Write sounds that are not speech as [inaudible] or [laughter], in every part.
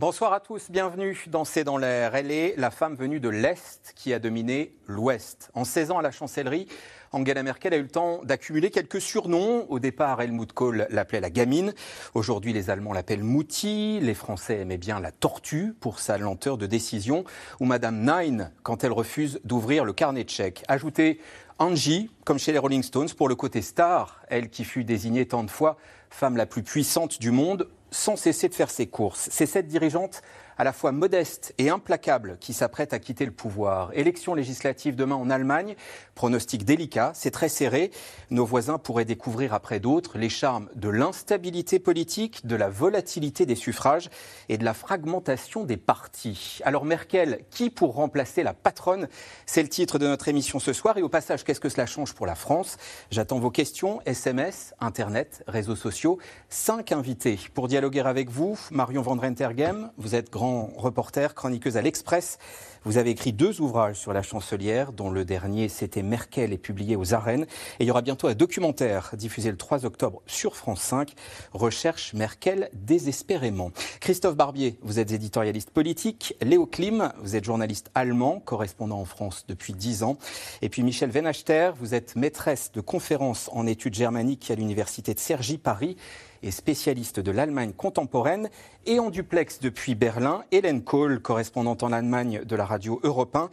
Bonsoir à tous, bienvenue dans C'est dans l'air. Elle est la femme venue de l'Est qui a dominé l'Ouest. En 16 ans à la chancellerie, Angela Merkel a eu le temps d'accumuler quelques surnoms. Au départ, Helmut Kohl l'appelait la gamine. Aujourd'hui, les Allemands l'appellent Mouti. Les Français aimaient bien la tortue pour sa lenteur de décision. Ou Madame Nein quand elle refuse d'ouvrir le carnet de chèques. Ajoutez Angie, comme chez les Rolling Stones, pour le côté star, elle qui fut désignée tant de fois femme la plus puissante du monde, sans cesser de faire ses courses. C'est cette dirigeante à la fois modeste et implacable qui s'apprête à quitter le pouvoir. Élection législative demain en Allemagne, pronostic délicat, c'est très serré. Nos voisins pourraient découvrir après d'autres les charmes de l'instabilité politique, de la volatilité des suffrages et de la fragmentation des partis. Alors Merkel, qui pour remplacer la patronne? C'est le titre de notre émission ce soir. Et au passage, qu'est-ce que cela change pour la France? J'attends vos questions, SMS, Internet, réseaux sociaux. Cinq invités pour dialoguer avec vous. Marion Van Rentergem, vous êtes grand reporter, chroniqueuse à l'Express. Vous avez écrit deux ouvrages sur la chancelière, dont le dernier, c'était Merkel, et publié aux arènes. Et il y aura bientôt un documentaire diffusé le 3 octobre sur France 5, Recherche Merkel désespérément. Christophe Barbier, vous êtes éditorialiste politique. Léo Klim, vous êtes journaliste allemand, correspondant en France depuis 10 ans. Et puis Michel Venachter, vous êtes maîtresse de conférences en études germaniques à l'université de Cergy, Paris et spécialiste de l'Allemagne contemporaine, et en duplex depuis Berlin, Hélène Kohl, correspondante en Allemagne de la radio Europe 1.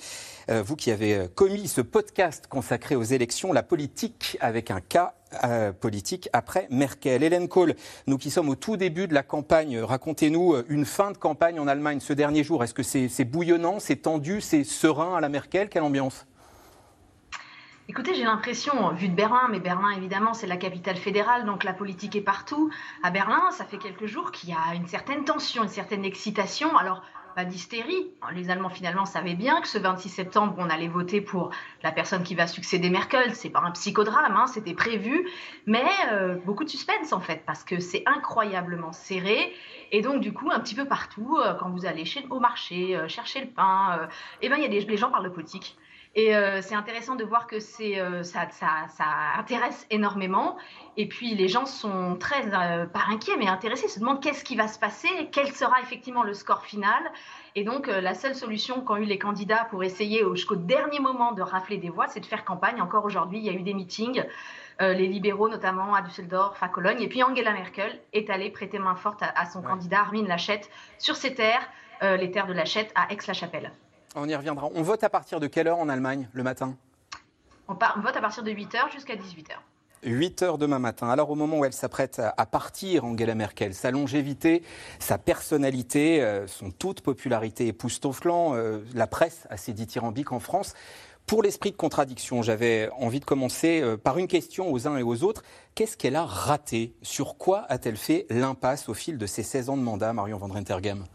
Euh, vous qui avez euh, commis ce podcast consacré aux élections, la politique avec un cas euh, politique après Merkel. Hélène Kohl, nous qui sommes au tout début de la campagne, racontez-nous une fin de campagne en Allemagne ce dernier jour. Est-ce que c'est bouillonnant, c'est tendu, c'est serein à la Merkel? Quelle ambiance? Écoutez, j'ai l'impression, vu de Berlin, mais Berlin évidemment c'est la capitale fédérale, donc la politique est partout. À Berlin, ça fait quelques jours qu'il y a une certaine tension, une certaine excitation. Alors, pas d'hystérie. Les Allemands finalement savaient bien que ce 26 septembre, on allait voter pour la personne qui va succéder Merkel. C'est pas un psychodrame, hein, c'était prévu, mais euh, beaucoup de suspense en fait, parce que c'est incroyablement serré. Et donc du coup, un petit peu partout, euh, quand vous allez au marché, euh, chercher le pain, eh ben y a des les gens parlent de politique. Et euh, c'est intéressant de voir que c'est, euh, ça, ça, ça, intéresse énormément. Et puis les gens sont très, euh, pas inquiets, mais intéressés, se demandent qu'est-ce qui va se passer, quel sera effectivement le score final. Et donc la seule solution qu'ont eu les candidats pour essayer jusqu'au dernier moment de rafler des voix, c'est de faire campagne. Encore aujourd'hui, il y a eu des meetings. les libéraux notamment à Düsseldorf, à Cologne. Et puis Angela Merkel est allée prêter main forte à, son candidat Armin Laschet sur ses terres, les terres de Laschet à Aix-la-Chapelle. On y reviendra. On vote à partir de quelle heure en Allemagne le matin? On, vote à partir de 8h jusqu'à 18h. 8 heures demain matin. Alors au moment où elle s'apprête à partir, Angela Merkel, sa longévité, sa personnalité, euh, son taux de popularité époustouflant, euh, la presse assez dithyrambique en France. Pour l'esprit de contradiction, j'avais envie de commencer euh, par une question aux uns et aux autres. Qu'est-ce qu'elle a raté? Sur quoi a-t-elle fait l'impasse au fil de ses 16 ans de mandat, Marion Van Rentergem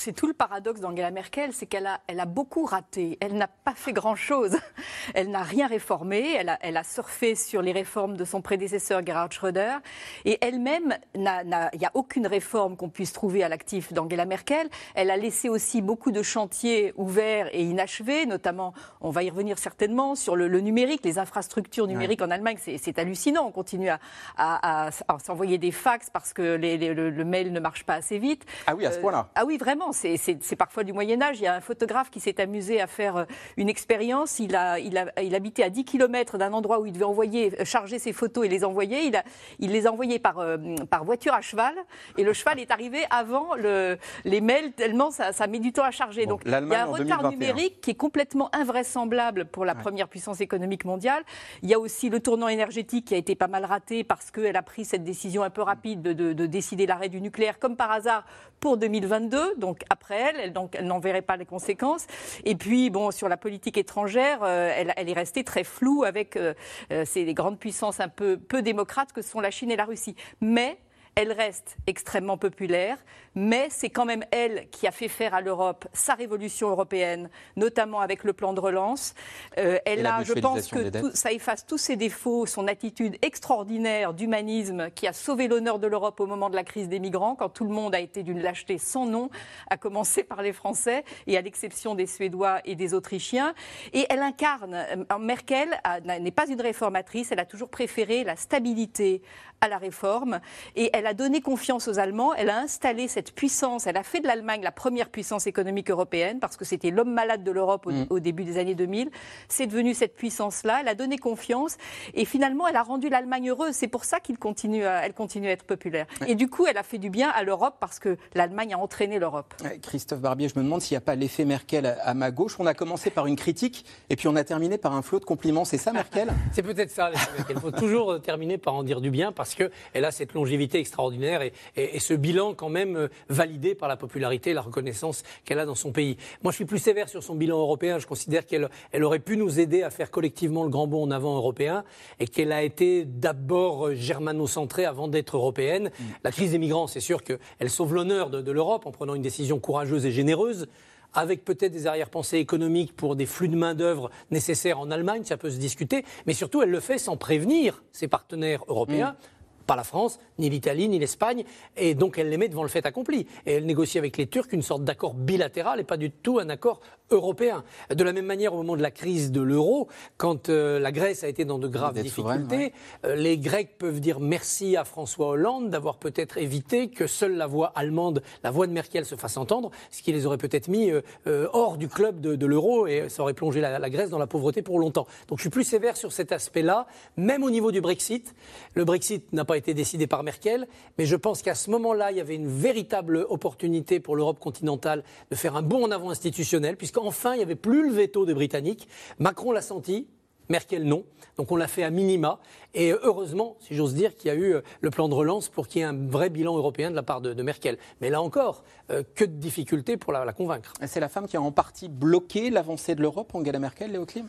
c'est tout le paradoxe d'Angela Merkel, c'est qu'elle a, elle a beaucoup raté. Elle n'a pas fait grand-chose. [laughs] Elle n'a rien réformé. Elle a, elle a, surfé sur les réformes de son prédécesseur Gerhard Schröder. Et elle-même, il n'y a aucune réforme qu'on puisse trouver à l'actif d'Angela Merkel. Elle a laissé aussi beaucoup de chantiers ouverts et inachevés, notamment, on va y revenir certainement, sur le, numérique, les infrastructures numériques en Allemagne. C'est hallucinant. On continue à, à, s'envoyer des fax parce que le, mail ne marche pas assez vite. Ah oui, à ce euh, point-là. ah oui, vraiment c'est parfois du Moyen Âge. Il y a un photographe qui s'est amusé à faire euh, une expérience. Il, a, il, il habitait à 10 km d'un endroit où il devait envoyer, euh, charger ses photos et les envoyer. Il, a, il les par, euh, par voiture à cheval. Et le cheval est arrivé avant le, les mails, tellement ça, ça met du temps à charger. Donc il y a un retard numérique qui est complètement invraisemblable pour la première puissance économique mondiale. Il y a aussi le tournant énergétique qui a été pas mal raté parce qu'elle a pris cette décision un peu rapide de, de, de décider l'arrêt du nucléaire, comme par hasard, pour 2022. Donc après elle, elle, donc, elle n'en verrait pas les conséquences. Et puis, bon, sur la politique étrangère, euh, elle, elle, est restée très floue avec euh, euh, ces grandes puissances un peu peu démocrates que sont la Chine et la Russie. Mais Elle reste extrêmement populaire, mais c'est quand même elle qui a fait faire à l'Europe sa révolution européenne, notamment avec le plan de relance. Euh, elle a, je pense que ça efface tous ses défauts, son attitude extraordinaire d'humanisme qui a sauvé l'honneur de l'Europe au moment de la crise des migrants, quand tout le monde a été d'une lâcheté sans nom, à commencer par les Français et à l'exception des Suédois et des Autrichiens. Et elle incarne, euh, Merkel n'est pas une réformatrice, elle a toujours préféré la stabilité à la réforme et elle a donné confiance aux Allemands, elle a installé cette puissance, elle a fait de l'Allemagne la première puissance économique européenne parce que c'était l'homme malade de l'Europe au, mm. début des années 2000. C'est devenu cette puissance-là, elle a donné confiance et finalement elle a rendu l'Allemagne heureuse. C'est pour ça qu'elle continue, à, elle continue à être populaire. Et du coup, elle a fait du bien à l'Europe parce que l'Allemagne a entraîné l'Europe. Christophe Barbier, je me demande s'il n'y a pas l'effet Merkel à ma gauche. On a commencé par une critique et puis on a terminé par un flot de compliments. C'est ça, Merkel? [laughs] C'est peut-être ça, Il faut toujours terminer par en dire du bien parce qu'elle a cette longévité extraordinaire et, ce bilan quand même euh, validé par la popularité et la reconnaissance qu'elle a dans son pays. Moi, je suis plus sévère sur son bilan européen. Je considère qu'elle elle aurait pu nous aider à faire collectivement le grand bond en avant européen et qu'elle a été d'abord germano-centrée avant d'être européenne. Mm. La crise des migrants, c'est sûr qu'elle sauve l'honneur de, de l'Europe en prenant une décision courageuse et généreuse avec peut-être des arrière-pensées économiques pour des flux de main-d'œuvre nécessaires en Allemagne, ça peut se discuter, mais surtout elle le fait sans prévenir ses partenaires européens. Mm pas la France, ni l'Italie, ni l'Espagne, et donc elle les met devant le fait accompli. Et elle négocie avec les Turcs une sorte d'accord bilatéral et pas du tout un accord européen. De la même manière, au moment de la crise de l'euro, quand euh, la Grèce a été dans de graves difficultés, euh, les Grecs peuvent dire merci à François Hollande d'avoir peut-être évité que seule la voix allemande, la voix de Merkel se fasse entendre, ce qui les aurait peut-être mis euh, hors du club de, l'euro et ça aurait plongé la, la, Grèce dans la pauvreté pour longtemps. Donc je suis plus sévère sur cet aspect-là, même au niveau du Brexit. Le Brexit n'a pas été décidé par Merkel, mais je pense qu'à ce moment-là, il y avait une véritable opportunité pour l'Europe continentale de faire un bond en avant institutionnel, puisqu'enfin, il n'y avait plus le veto des Britanniques. Macron l'a senti, Merkel non. Donc on l'a fait à minima. Et heureusement, si j'ose dire, qu'il y a eu euh, le plan de relance pour qu'il y ait un vrai bilan européen de la part de, Merkel. Mais là encore, euh, que de difficultés pour la, la convaincre. C'est la femme qui a en partie bloqué l'avancée de l'Europe, Angela Merkel, Léo Klim?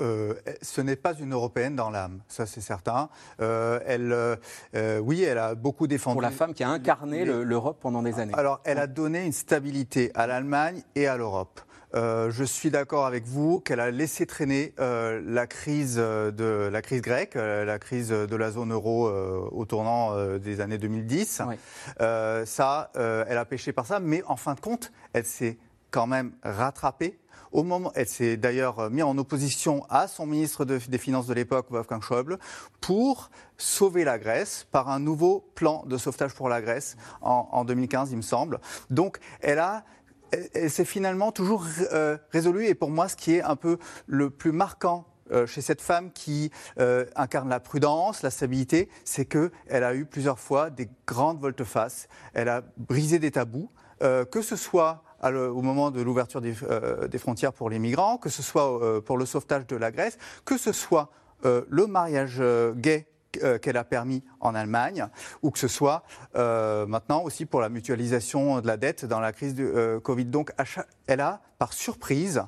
Euh, ce n'est pas une européenne dans l'âme, ça c'est certain. Euh, elle, euh, oui, elle a beaucoup défendu. Pour la femme qui a incarné l'Europe pendant des années. Alors, elle a donné une stabilité à l'Allemagne et à l'Europe. je suis d'accord avec vous qu'elle a laissé traîner la crise de la crise grecque, la crise de la zone euro au tournant des années 2010. ça, elle a pêché par ça, mais en fin de compte, elle s'est quand même rattrapée au moment, elle s'est d'ailleurs mise en opposition à son ministre des Finances de l'époque, Wolfgang Schäuble, pour sauver la Grèce par un nouveau plan de sauvetage pour la Grèce en, 2015, il me semble. Donc, elle a s'est finalement toujours euh, résolue. Et pour moi, ce qui est un peu le plus marquant euh, chez cette femme qui euh, incarne la prudence, la stabilité, c'est qu'elle a eu plusieurs fois des grandes volte-face. Elle a brisé des tabous, que ce soit au moment de l'ouverture euh, des, frontières pour les migrants, que ce soit euh, pour le sauvetage de la Grèce, que ce soit euh, le mariage gay qu'elle a permis en Allemagne, ou que ce soit maintenant aussi pour la mutualisation de la dette dans la crise du Covid. Donc, elle a, par surprise,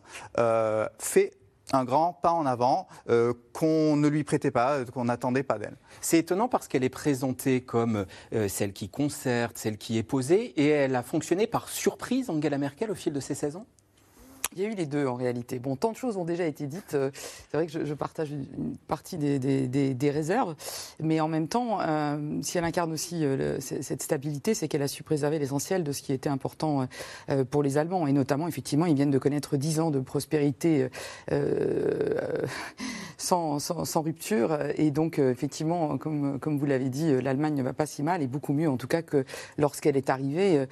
fait un grand pas en avant euh, qu'on ne lui prêtait pas, euh, qu'on n'attendait pas d'elle. C'est étonnant parce qu'elle est présentée comme euh, celle qui concerte, celle qui est posée, et elle a fonctionné par surprise, Angela Merkel, au fil de ces 16 ans il y a eu les deux en réalité. Bon, tant de choses ont déjà été dites. Euh, c'est vrai que je, partage une partie des, réserves, mais en même temps, euh, si elle incarne aussi euh, cette stabilité, c'est qu'elle a su préserver l'essentiel de ce qui était important pour les Allemands. Et notamment, effectivement, ils viennent de connaître dix ans de prospérité [laughs] sans, rupture. Et donc, effectivement, comme, comme vous l'avez dit, l'Allemagne ne va pas si mal, et beaucoup mieux en tout cas que lorsqu'elle est arrivée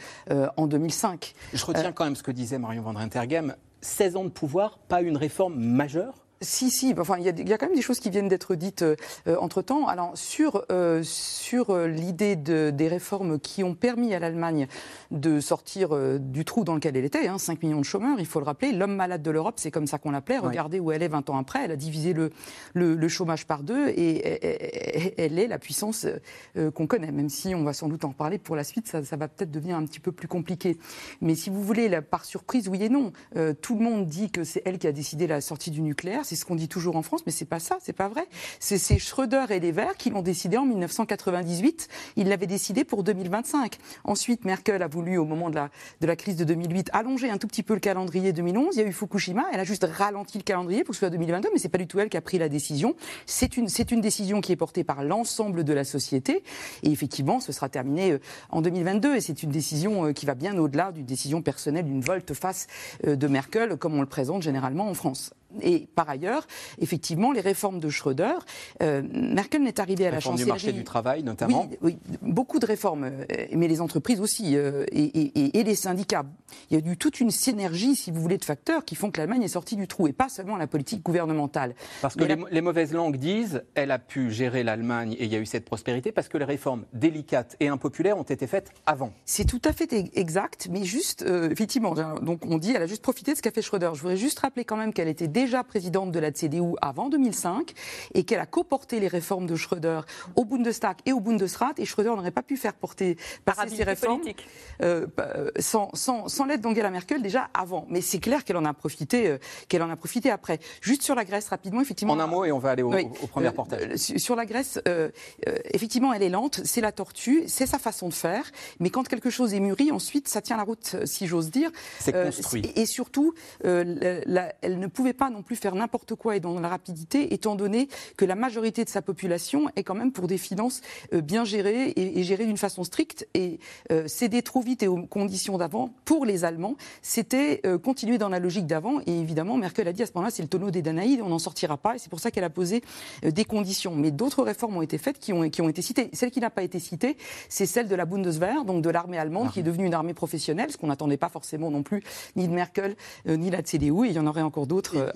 en 2005. Je retiens quand même ce que disait Marion Van Rentergem. 16 ans de pouvoir, pas une réforme majeure? Si, si, enfin, il y, a quand même des choses qui viennent d'être dites euh, entre-temps. Alors, sur, euh, sur euh, l'idée de, des réformes qui ont permis à l'Allemagne de sortir du trou dans lequel elle était, hein, 5 millions de chômeurs, il faut le rappeler, l'homme malade de l'Europe, c'est comme ça qu'on l'appelait. Regardez où elle est 20 ans après, elle a divisé le, le, chômage par deux et, elle est la puissance qu'on connaît, même si on va sans doute en reparler pour la suite, ça, ça va peut-être devenir un petit peu plus compliqué. Mais si vous voulez, par surprise, oui et non, tout le monde dit que c'est elle qui a décidé la sortie du nucléaire c'est ce qu'on dit toujours en France, mais c'est pas ça, c'est pas vrai. C'est Schröder et les Verts qui l'ont décidé en 1998. Ils l'avaient décidé pour 2025. Ensuite, Merkel a voulu, au moment de la, de la crise de 2008, allonger un tout petit peu le calendrier 2011. Il y a eu Fukushima. Elle a juste ralenti le calendrier pour que ce soit 2022, mais c'est pas du tout elle qui a pris la décision. C'est une, c'est une décision qui est portée par l'ensemble de la société. Et effectivement, ce sera terminé euh, en 2022. Et c'est une décision euh, qui va bien au-delà d'une décision personnelle, d'une volte-face euh, de Merkel, comme on le présente généralement en France. Et par ailleurs, effectivement, les réformes de Schröder, euh, Merkel n'est arrivée à la chancellerie. du marché du travail, notamment. Oui, beaucoup de réformes, euh, mais les entreprises aussi euh, et, les syndicats. Il y a eu toute une synergie, si vous voulez, de facteurs qui font que l'Allemagne est sortie du trou et pas seulement la politique gouvernementale. Parce que les, mauvaises langues disent, elle a pu gérer l'Allemagne et il y a eu cette prospérité parce que les réformes délicates et impopulaires ont été faites avant. C'est tout à fait exact, mais juste, effectivement, donc on dit, elle a juste profité de ce qu'a fait Schröder. Je voudrais juste rappeler quand même qu'elle était déjà présidente de la CDU avant 2005 et qu'elle a coporté les réformes de Schröder au Bundestag et au Bundesrat. Et Schröder n'aurait pas pu faire porter passer ces réformes euh, euh, sans, sans, sans l'aide d'Angela Merkel déjà avant. Mais c'est clair qu'elle en a profité, euh, qu'elle en a profité après. Juste sur la Grèce rapidement, effectivement. En un mot et on va aller au, premier portage. sur la Grèce, effectivement, elle est lente, c'est la tortue, c'est sa façon de faire. Mais quand quelque chose est mûri, ensuite, ça tient la route, si j'ose dire. C'est construit. Et, surtout, elle ne pouvait pas non plus faire n'importe quoi et dans la rapidité, étant donné que la majorité de sa population est quand même pour des finances euh, bien gérées et, gérées d'une façon stricte. Et euh, céder trop vite et aux conditions d'avant, pour les Allemands, c'était euh, continuer dans la logique d'avant. Et évidemment, Merkel a dit à ce moment-là, c'est le tonneau des Danaïdes, on n'en sortira pas. Et c'est pour ça qu'elle a posé des conditions. Mais d'autres réformes ont été faites qui ont, qui ont été citées. Celle qui n'a pas été citée, c'est celle de la Bundeswehr, donc de l'armée allemande, qui est devenue une armée professionnelle, ce qu'on n'attendait pas forcément non plus ni de Merkel ni de la CDU. Et il y en aurait encore d'autres.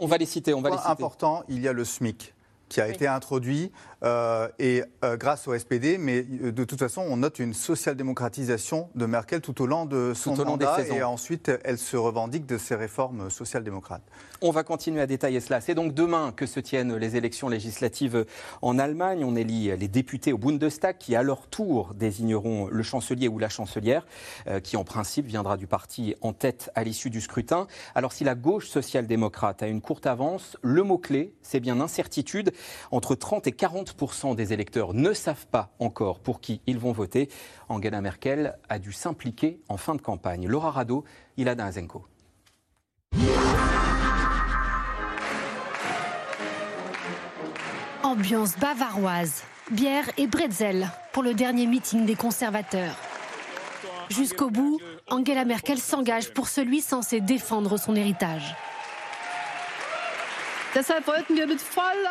On va, les citer. On va les citer. important, il y a le SMIC qui a été introduit euh, et euh, grâce au SPD, mais euh, de toute façon, on note une social-démocratisation de Merkel tout au long de son mandat, et ensuite, elle se revendique de ses réformes social-démocrates. On va continuer à détailler cela. C'est donc demain que se tiennent les élections législatives en Allemagne. On élit les députés au Bundestag qui, à leur tour, désigneront le chancelier ou la chancelière, qui en principe viendra du parti en tête à l'issue du scrutin. Alors si la gauche social-démocrate a une courte avance, le mot-clé, c'est bien incertitude. Entre 30 et 40% des électeurs ne savent pas encore pour qui ils vont voter. Angela Merkel a dû s'impliquer en fin de campagne. Laura Rado, Ilana Azenko. Ambiance bavaroise, bière et bretzel pour le dernier meeting des conservateurs. Jusqu'au bout, Angela Merkel s'engage pour celui censé défendre son héritage.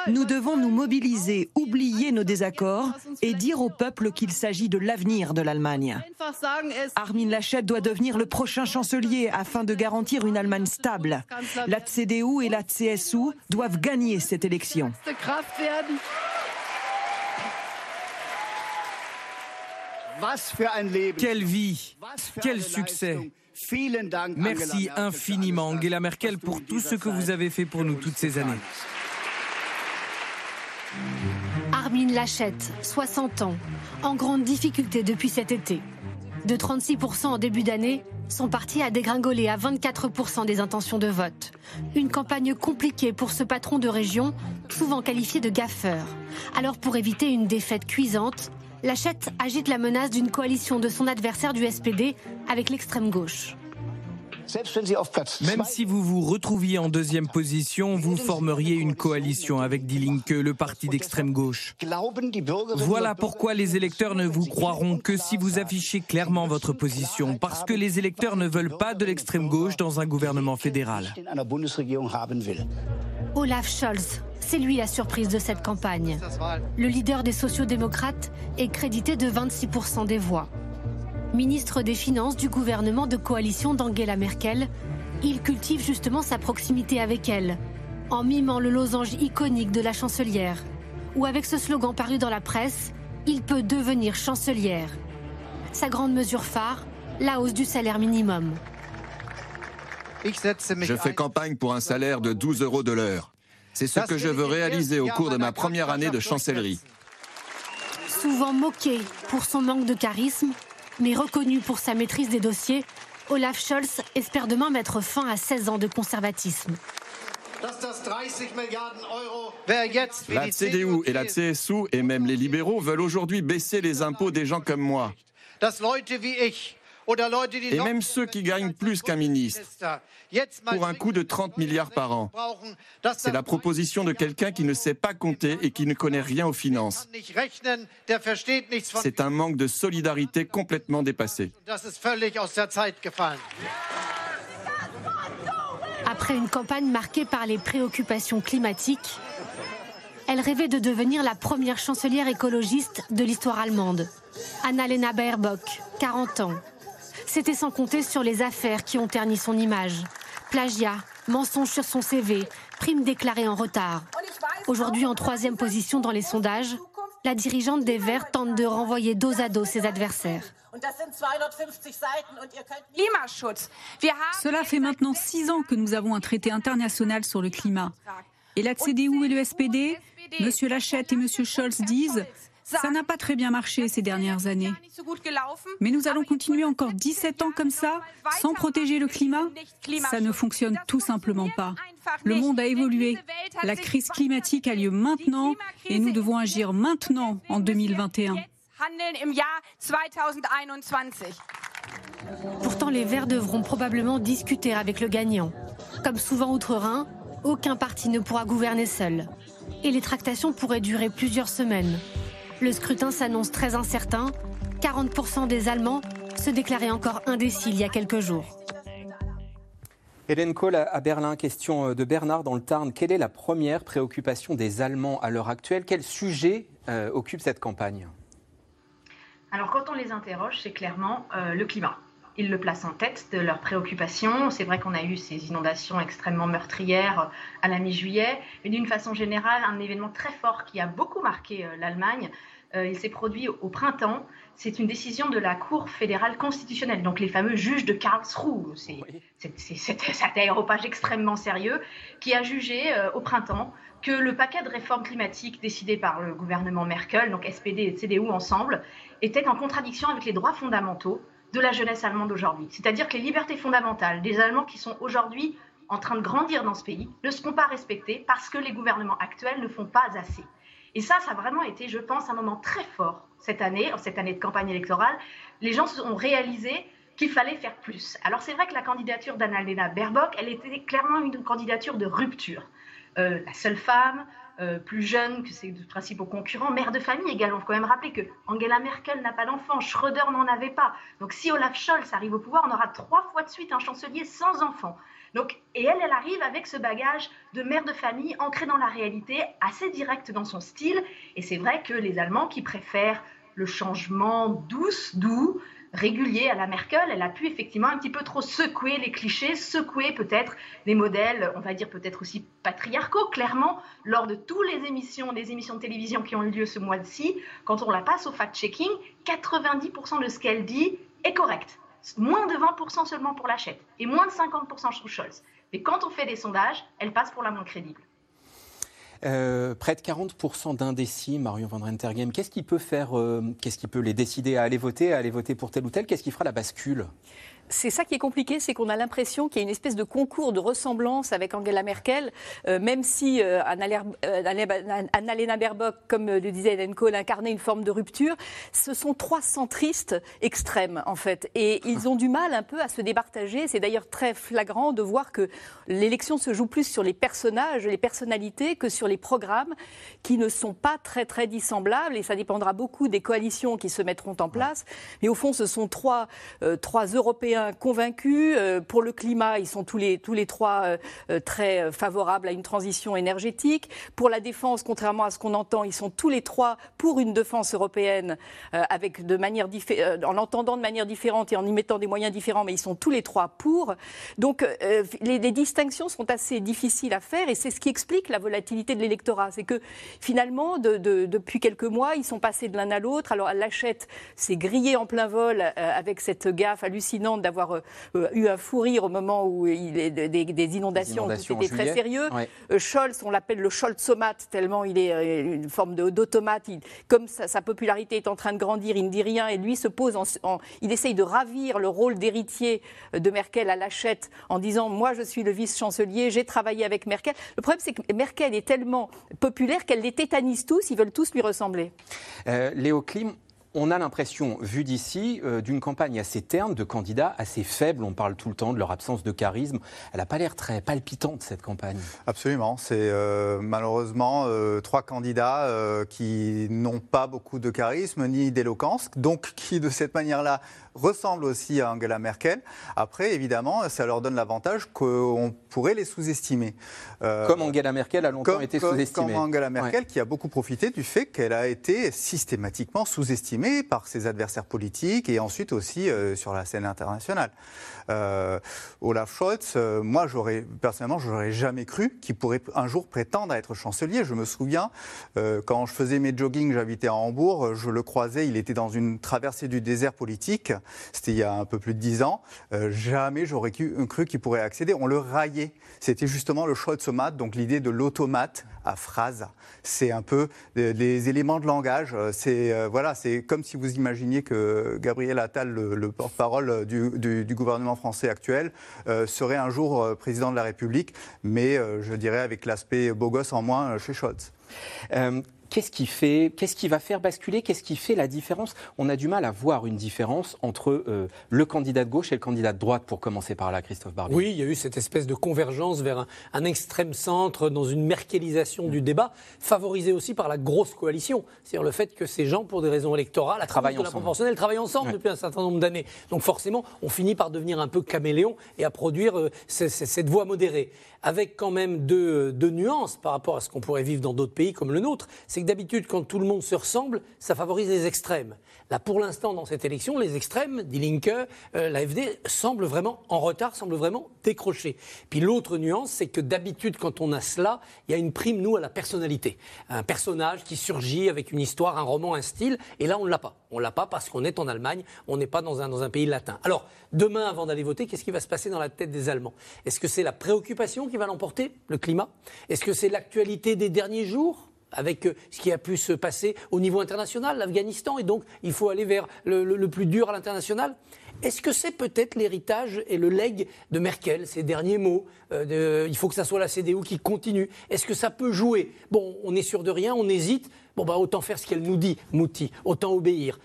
Nous devons nous mobiliser, oublier nos désaccords et dire au peuple qu'il s'agit de l'avenir de l'Allemagne. Armin Laschet doit devenir le prochain chancelier afin de garantir une Allemagne stable. La CDU et la CSU doivent gagner cette élection. Quelle vie, quel succès Merci infiniment, Angela Merkel, pour tout ce que vous avez fait pour nous toutes ces années. Armin Lachette, 60 ans, en grande difficulté depuis cet été. De 36% en début d'année, son parti a dégringolé à 24% des intentions de vote. Une campagne compliquée pour ce patron de région, souvent qualifié de gaffeur. Alors pour éviter une défaite cuisante, Lachette agite la menace d'une coalition de son adversaire du SPD avec l'extrême gauche. Même si vous vous retrouviez en deuxième position, vous formeriez une coalition avec Die Linke, le parti d'extrême gauche. Voilà pourquoi les électeurs ne vous croiront que si vous affichez clairement votre position, parce que les électeurs ne veulent pas de l'extrême gauche dans un gouvernement fédéral. Olaf Scholz, c'est lui la surprise de cette campagne. Le leader des sociodémocrates est crédité de 26% des voix. Ministre des Finances du gouvernement de coalition d'Angela Merkel, il cultive justement sa proximité avec elle, en mimant le losange iconique de la chancelière, ou avec ce slogan paru dans la presse, il peut devenir chancelière. Sa grande mesure phare, la hausse du salaire minimum. Je fais campagne pour un salaire de 12 euros de l'heure. C'est ce que je veux réaliser au cours de ma première année de chancellerie. Souvent moqué pour son manque de charisme, mais reconnu pour sa maîtrise des dossiers, Olaf Scholz espère demain mettre fin à 16 ans de conservatisme. La CDU et la CSU et même les libéraux veulent aujourd'hui baisser les impôts des gens comme moi. Et même ceux qui gagnent plus qu'un ministre, pour un coût de 30 milliards par an. C'est la proposition de quelqu'un qui ne sait pas compter et qui ne connaît rien aux finances. C'est un manque de solidarité complètement dépassé. Après une campagne marquée par les préoccupations climatiques, elle rêvait de devenir la première chancelière écologiste de l'histoire allemande. Annalena Baerbock, 40 ans, c'était sans compter sur les affaires qui ont terni son image. Plagiat, mensonge sur son CV, prime déclarée en retard. Aujourd'hui en troisième position dans les sondages, la dirigeante des Verts tente de renvoyer dos à dos ses adversaires. Cela fait maintenant six ans que nous avons un traité international sur le climat. Et la CDU et le SPD, M. Lachette et M. Scholz disent ça n'a pas très bien marché ces dernières années. Mais nous allons continuer encore 17 ans comme ça, sans protéger le climat Ça ne fonctionne tout simplement pas. Le monde a évolué. La crise climatique a lieu maintenant et nous devons agir maintenant en 2021. Pourtant, les Verts devront probablement discuter avec le gagnant. Comme souvent outre-Rhin, aucun parti ne pourra gouverner seul. Et les tractations pourraient durer plusieurs semaines. Le scrutin s'annonce très incertain. 40% des Allemands se déclaraient encore indécis il y a quelques jours. Hélène Kohl à Berlin, question de Bernard dans le Tarn. Quelle est la première préoccupation des Allemands à l'heure actuelle? Quel sujet euh, occupe cette campagne? Alors quand on les interroge, c'est clairement euh, le climat. Ils le placent en tête de leurs préoccupations. C'est vrai qu'on a eu ces inondations extrêmement meurtrières à la mi-juillet, mais d'une façon générale, un événement très fort qui a beaucoup marqué euh, l'Allemagne, euh, il s'est produit au printemps. C'est une décision de la Cour fédérale constitutionnelle, donc les fameux juges de Karlsruhe. C'est un aéropage extrêmement sérieux qui a jugé euh, au printemps que le paquet de réformes climatiques décidé par le gouvernement Merkel, donc SPD et CDU ensemble, était en contradiction avec les droits fondamentaux de la jeunesse allemande aujourd'hui. C'est-à-dire que les libertés fondamentales des Allemands qui sont aujourd'hui en train de grandir dans ce pays ne seront pas respectées parce que les gouvernements actuels ne font pas assez. Et ça, ça a vraiment été, je pense, un moment très fort cette année, cette année de campagne électorale. Les gens ont réalisé qu'il fallait faire plus. Alors c'est vrai que la candidature d'Annalena Baerbock, elle était clairement une candidature de rupture. Euh, la seule femme, euh, plus jeune que ses principaux concurrents, mère de famille également. Il faut quand même rappeler que Angela Merkel n'a pas d'enfant, Schröder n'en avait pas. Donc si Olaf Scholz arrive au pouvoir, on aura trois fois de suite un chancelier sans enfant. Donc, et elle, elle arrive avec ce bagage de mère de famille ancré dans la réalité, assez direct dans son style. Et c'est vrai que les Allemands qui préfèrent le changement douce, doux, régulier à la Merkel, elle a pu effectivement un petit peu trop secouer les clichés, secouer peut-être les modèles, on va dire peut-être aussi patriarcaux, clairement, lors de toutes les émissions, des émissions de télévision qui ont eu lieu ce mois-ci, quand on la passe au fact-checking, 90% de ce qu'elle dit est correct moins de 20% seulement pour l'achète et moins de 50% sur Scholz. Mais quand on fait des sondages, elle passe pour la moins crédible. Euh, près de 40% d'indécis, Marion Van Rentergem. Qu'est-ce qui peut faire, euh, qu'est-ce qui peut les décider à aller voter, à aller voter pour tel ou tel? Qu'est-ce qui fera la bascule? C'est ça qui est compliqué, c'est qu'on a l'impression qu'il y a une espèce de concours de ressemblance avec Angela Merkel, euh, même si euh, euh Annalena Baerbock, comme le disait Hélène Kohl, incarnait une forme de rupture. Ce sont trois centristes extrêmes, en fait. Et ils ont du mal un peu à se départager. C'est d'ailleurs très flagrant de voir que l'élection se joue plus sur les personnages, les personnalités, que sur les programmes qui ne sont pas très, très dissemblables. Et ça dépendra beaucoup des coalitions qui se mettront en place. Mais au fond, ce sont trois, euh, trois Européens convaincus. Euh, pour le climat, ils sont tous les, trois euh, euh, très favorables à une transition énergétique. Pour la défense, contrairement à ce qu'on entend, ils sont tous les trois pour une défense européenne avec de manière en l'entendant de manière différente et en y mettant des moyens différents, mais ils sont tous les trois pour. Donc les, distinctions sont assez difficiles à faire et c'est ce qui explique la volatilité de l'électorat. C'est que finalement, depuis quelques mois, ils sont passés de l'un à l'autre. Alors Lachette s'est grillé en plein vol avec cette gaffe hallucinante d'avoir eu un fou rire au moment où il est des, inondations, qui étaient très sérieux. Scholz, on l'appelle le Scholzomate, tellement il est une forme d'automate. Comme sa, popularité est en train de grandir, il ne dit rien et lui se pose en, il essaye de ravir le rôle d'héritier de Merkel à Lachette en disant Moi, je suis le vice-chancelier, j'ai travaillé avec Merkel. Le problème, c'est que Merkel est tellement populaire qu'elle les tétanise tous, ils veulent tous lui ressembler. Euh, Léo Klim, on a l'impression, vu d'ici, euh, d'une campagne assez terne, de candidats assez faibles. On parle tout le temps de leur absence de charisme. Elle n'a pas l'air très palpitante, cette campagne. Absolument. C'est euh, malheureusement euh, trois candidats qui n'ont pas beaucoup de charisme ni d'éloquence, donc qui, de cette manière-là, ressemblent aussi à Angela Merkel. Après, évidemment, ça leur donne l'avantage qu'on pourrait les sous-estimer. comme Angela Merkel a longtemps été sous-estimée. Comme Angela Merkel, qui a beaucoup profité du fait qu'elle a été systématiquement sous-estimée par ses adversaires politiques et ensuite aussi euh, sur la scène internationale. Euh, Olaf Scholz, euh, moi, personnellement, je n'aurais jamais cru qu'il pourrait un jour prétendre à être chancelier. Je me souviens, quand je faisais mes joggings, j'habitais à Hambourg, je le croisais, il était dans une traversée du désert politique, c'était il y a un peu plus de dix ans. jamais j'aurais cru, qu'il pourrait accéder. On le raillait. C'était justement le Scholzomat, donc l'idée de l'automate à phrase. C'est un peu les éléments de langage. C'est voilà, c'est comme si vous imaginiez que Gabriel Attal, le, porte-parole du, gouvernement français actuel, euh, serait un jour euh, président de la République, mais euh, je dirais avec l'aspect beau gosse en moins chez Scholz. Qu'est-ce qui fait, qu'est-ce qui va faire basculer, qu'est-ce qui fait la différence? On a du mal à voir une différence entre euh, le candidat de gauche et le candidat de droite, pour commencer par là, Christophe Barbier. Oui, il y a eu cette espèce de convergence vers un, extrême centre, dans une merkelisation du débat, favorisée aussi par la grosse coalition. C'est-à-dire le fait que ces gens, pour des raisons électorales, à travers la proportionnelle, travaillent ensemble depuis un certain nombre d'années. Donc forcément, on finit par devenir un peu caméléon et à produire euh, cette voix modérée avec quand même deux, nuances par rapport à ce qu'on pourrait vivre dans d'autres pays comme le nôtre. C'est que d'habitude, quand tout le monde se ressemble, ça favorise les extrêmes. Là, pour l'instant, dans cette élection, les extrêmes, Die Linke, euh, l'AFD, semblent vraiment en retard, semblent vraiment décrocher. Puis l'autre nuance, c'est que d'habitude, quand on a cela, il y a une prime, nous, à la personnalité. Un personnage qui surgit avec une histoire, un roman, un style, et là, on ne l'a pas. On ne l'a pas parce qu'on est en Allemagne, on n'est pas dans un, dans un pays latin. Alors, demain, avant d'aller voter, qu'est-ce qui va se passer dans la tête des Allemands? Est-ce que c'est la préoccupation qui va l'emporter, le climat? Est-ce que c'est l'actualité des derniers jours? Avec euh, ce qui a pu se passer au niveau international, l'Afghanistan, et donc il faut aller vers le, plus dur à l'international est-ce que c'est peut-être l'héritage et le leg de Merkel, ces derniers mots euh, Il faut que ça soit la CDU qui continue. Est-ce que ça peut jouer? Bon, on est sûr de rien, on hésite. Bon, bah, autant faire ce qu'elle nous dit, Mouti, autant obéir.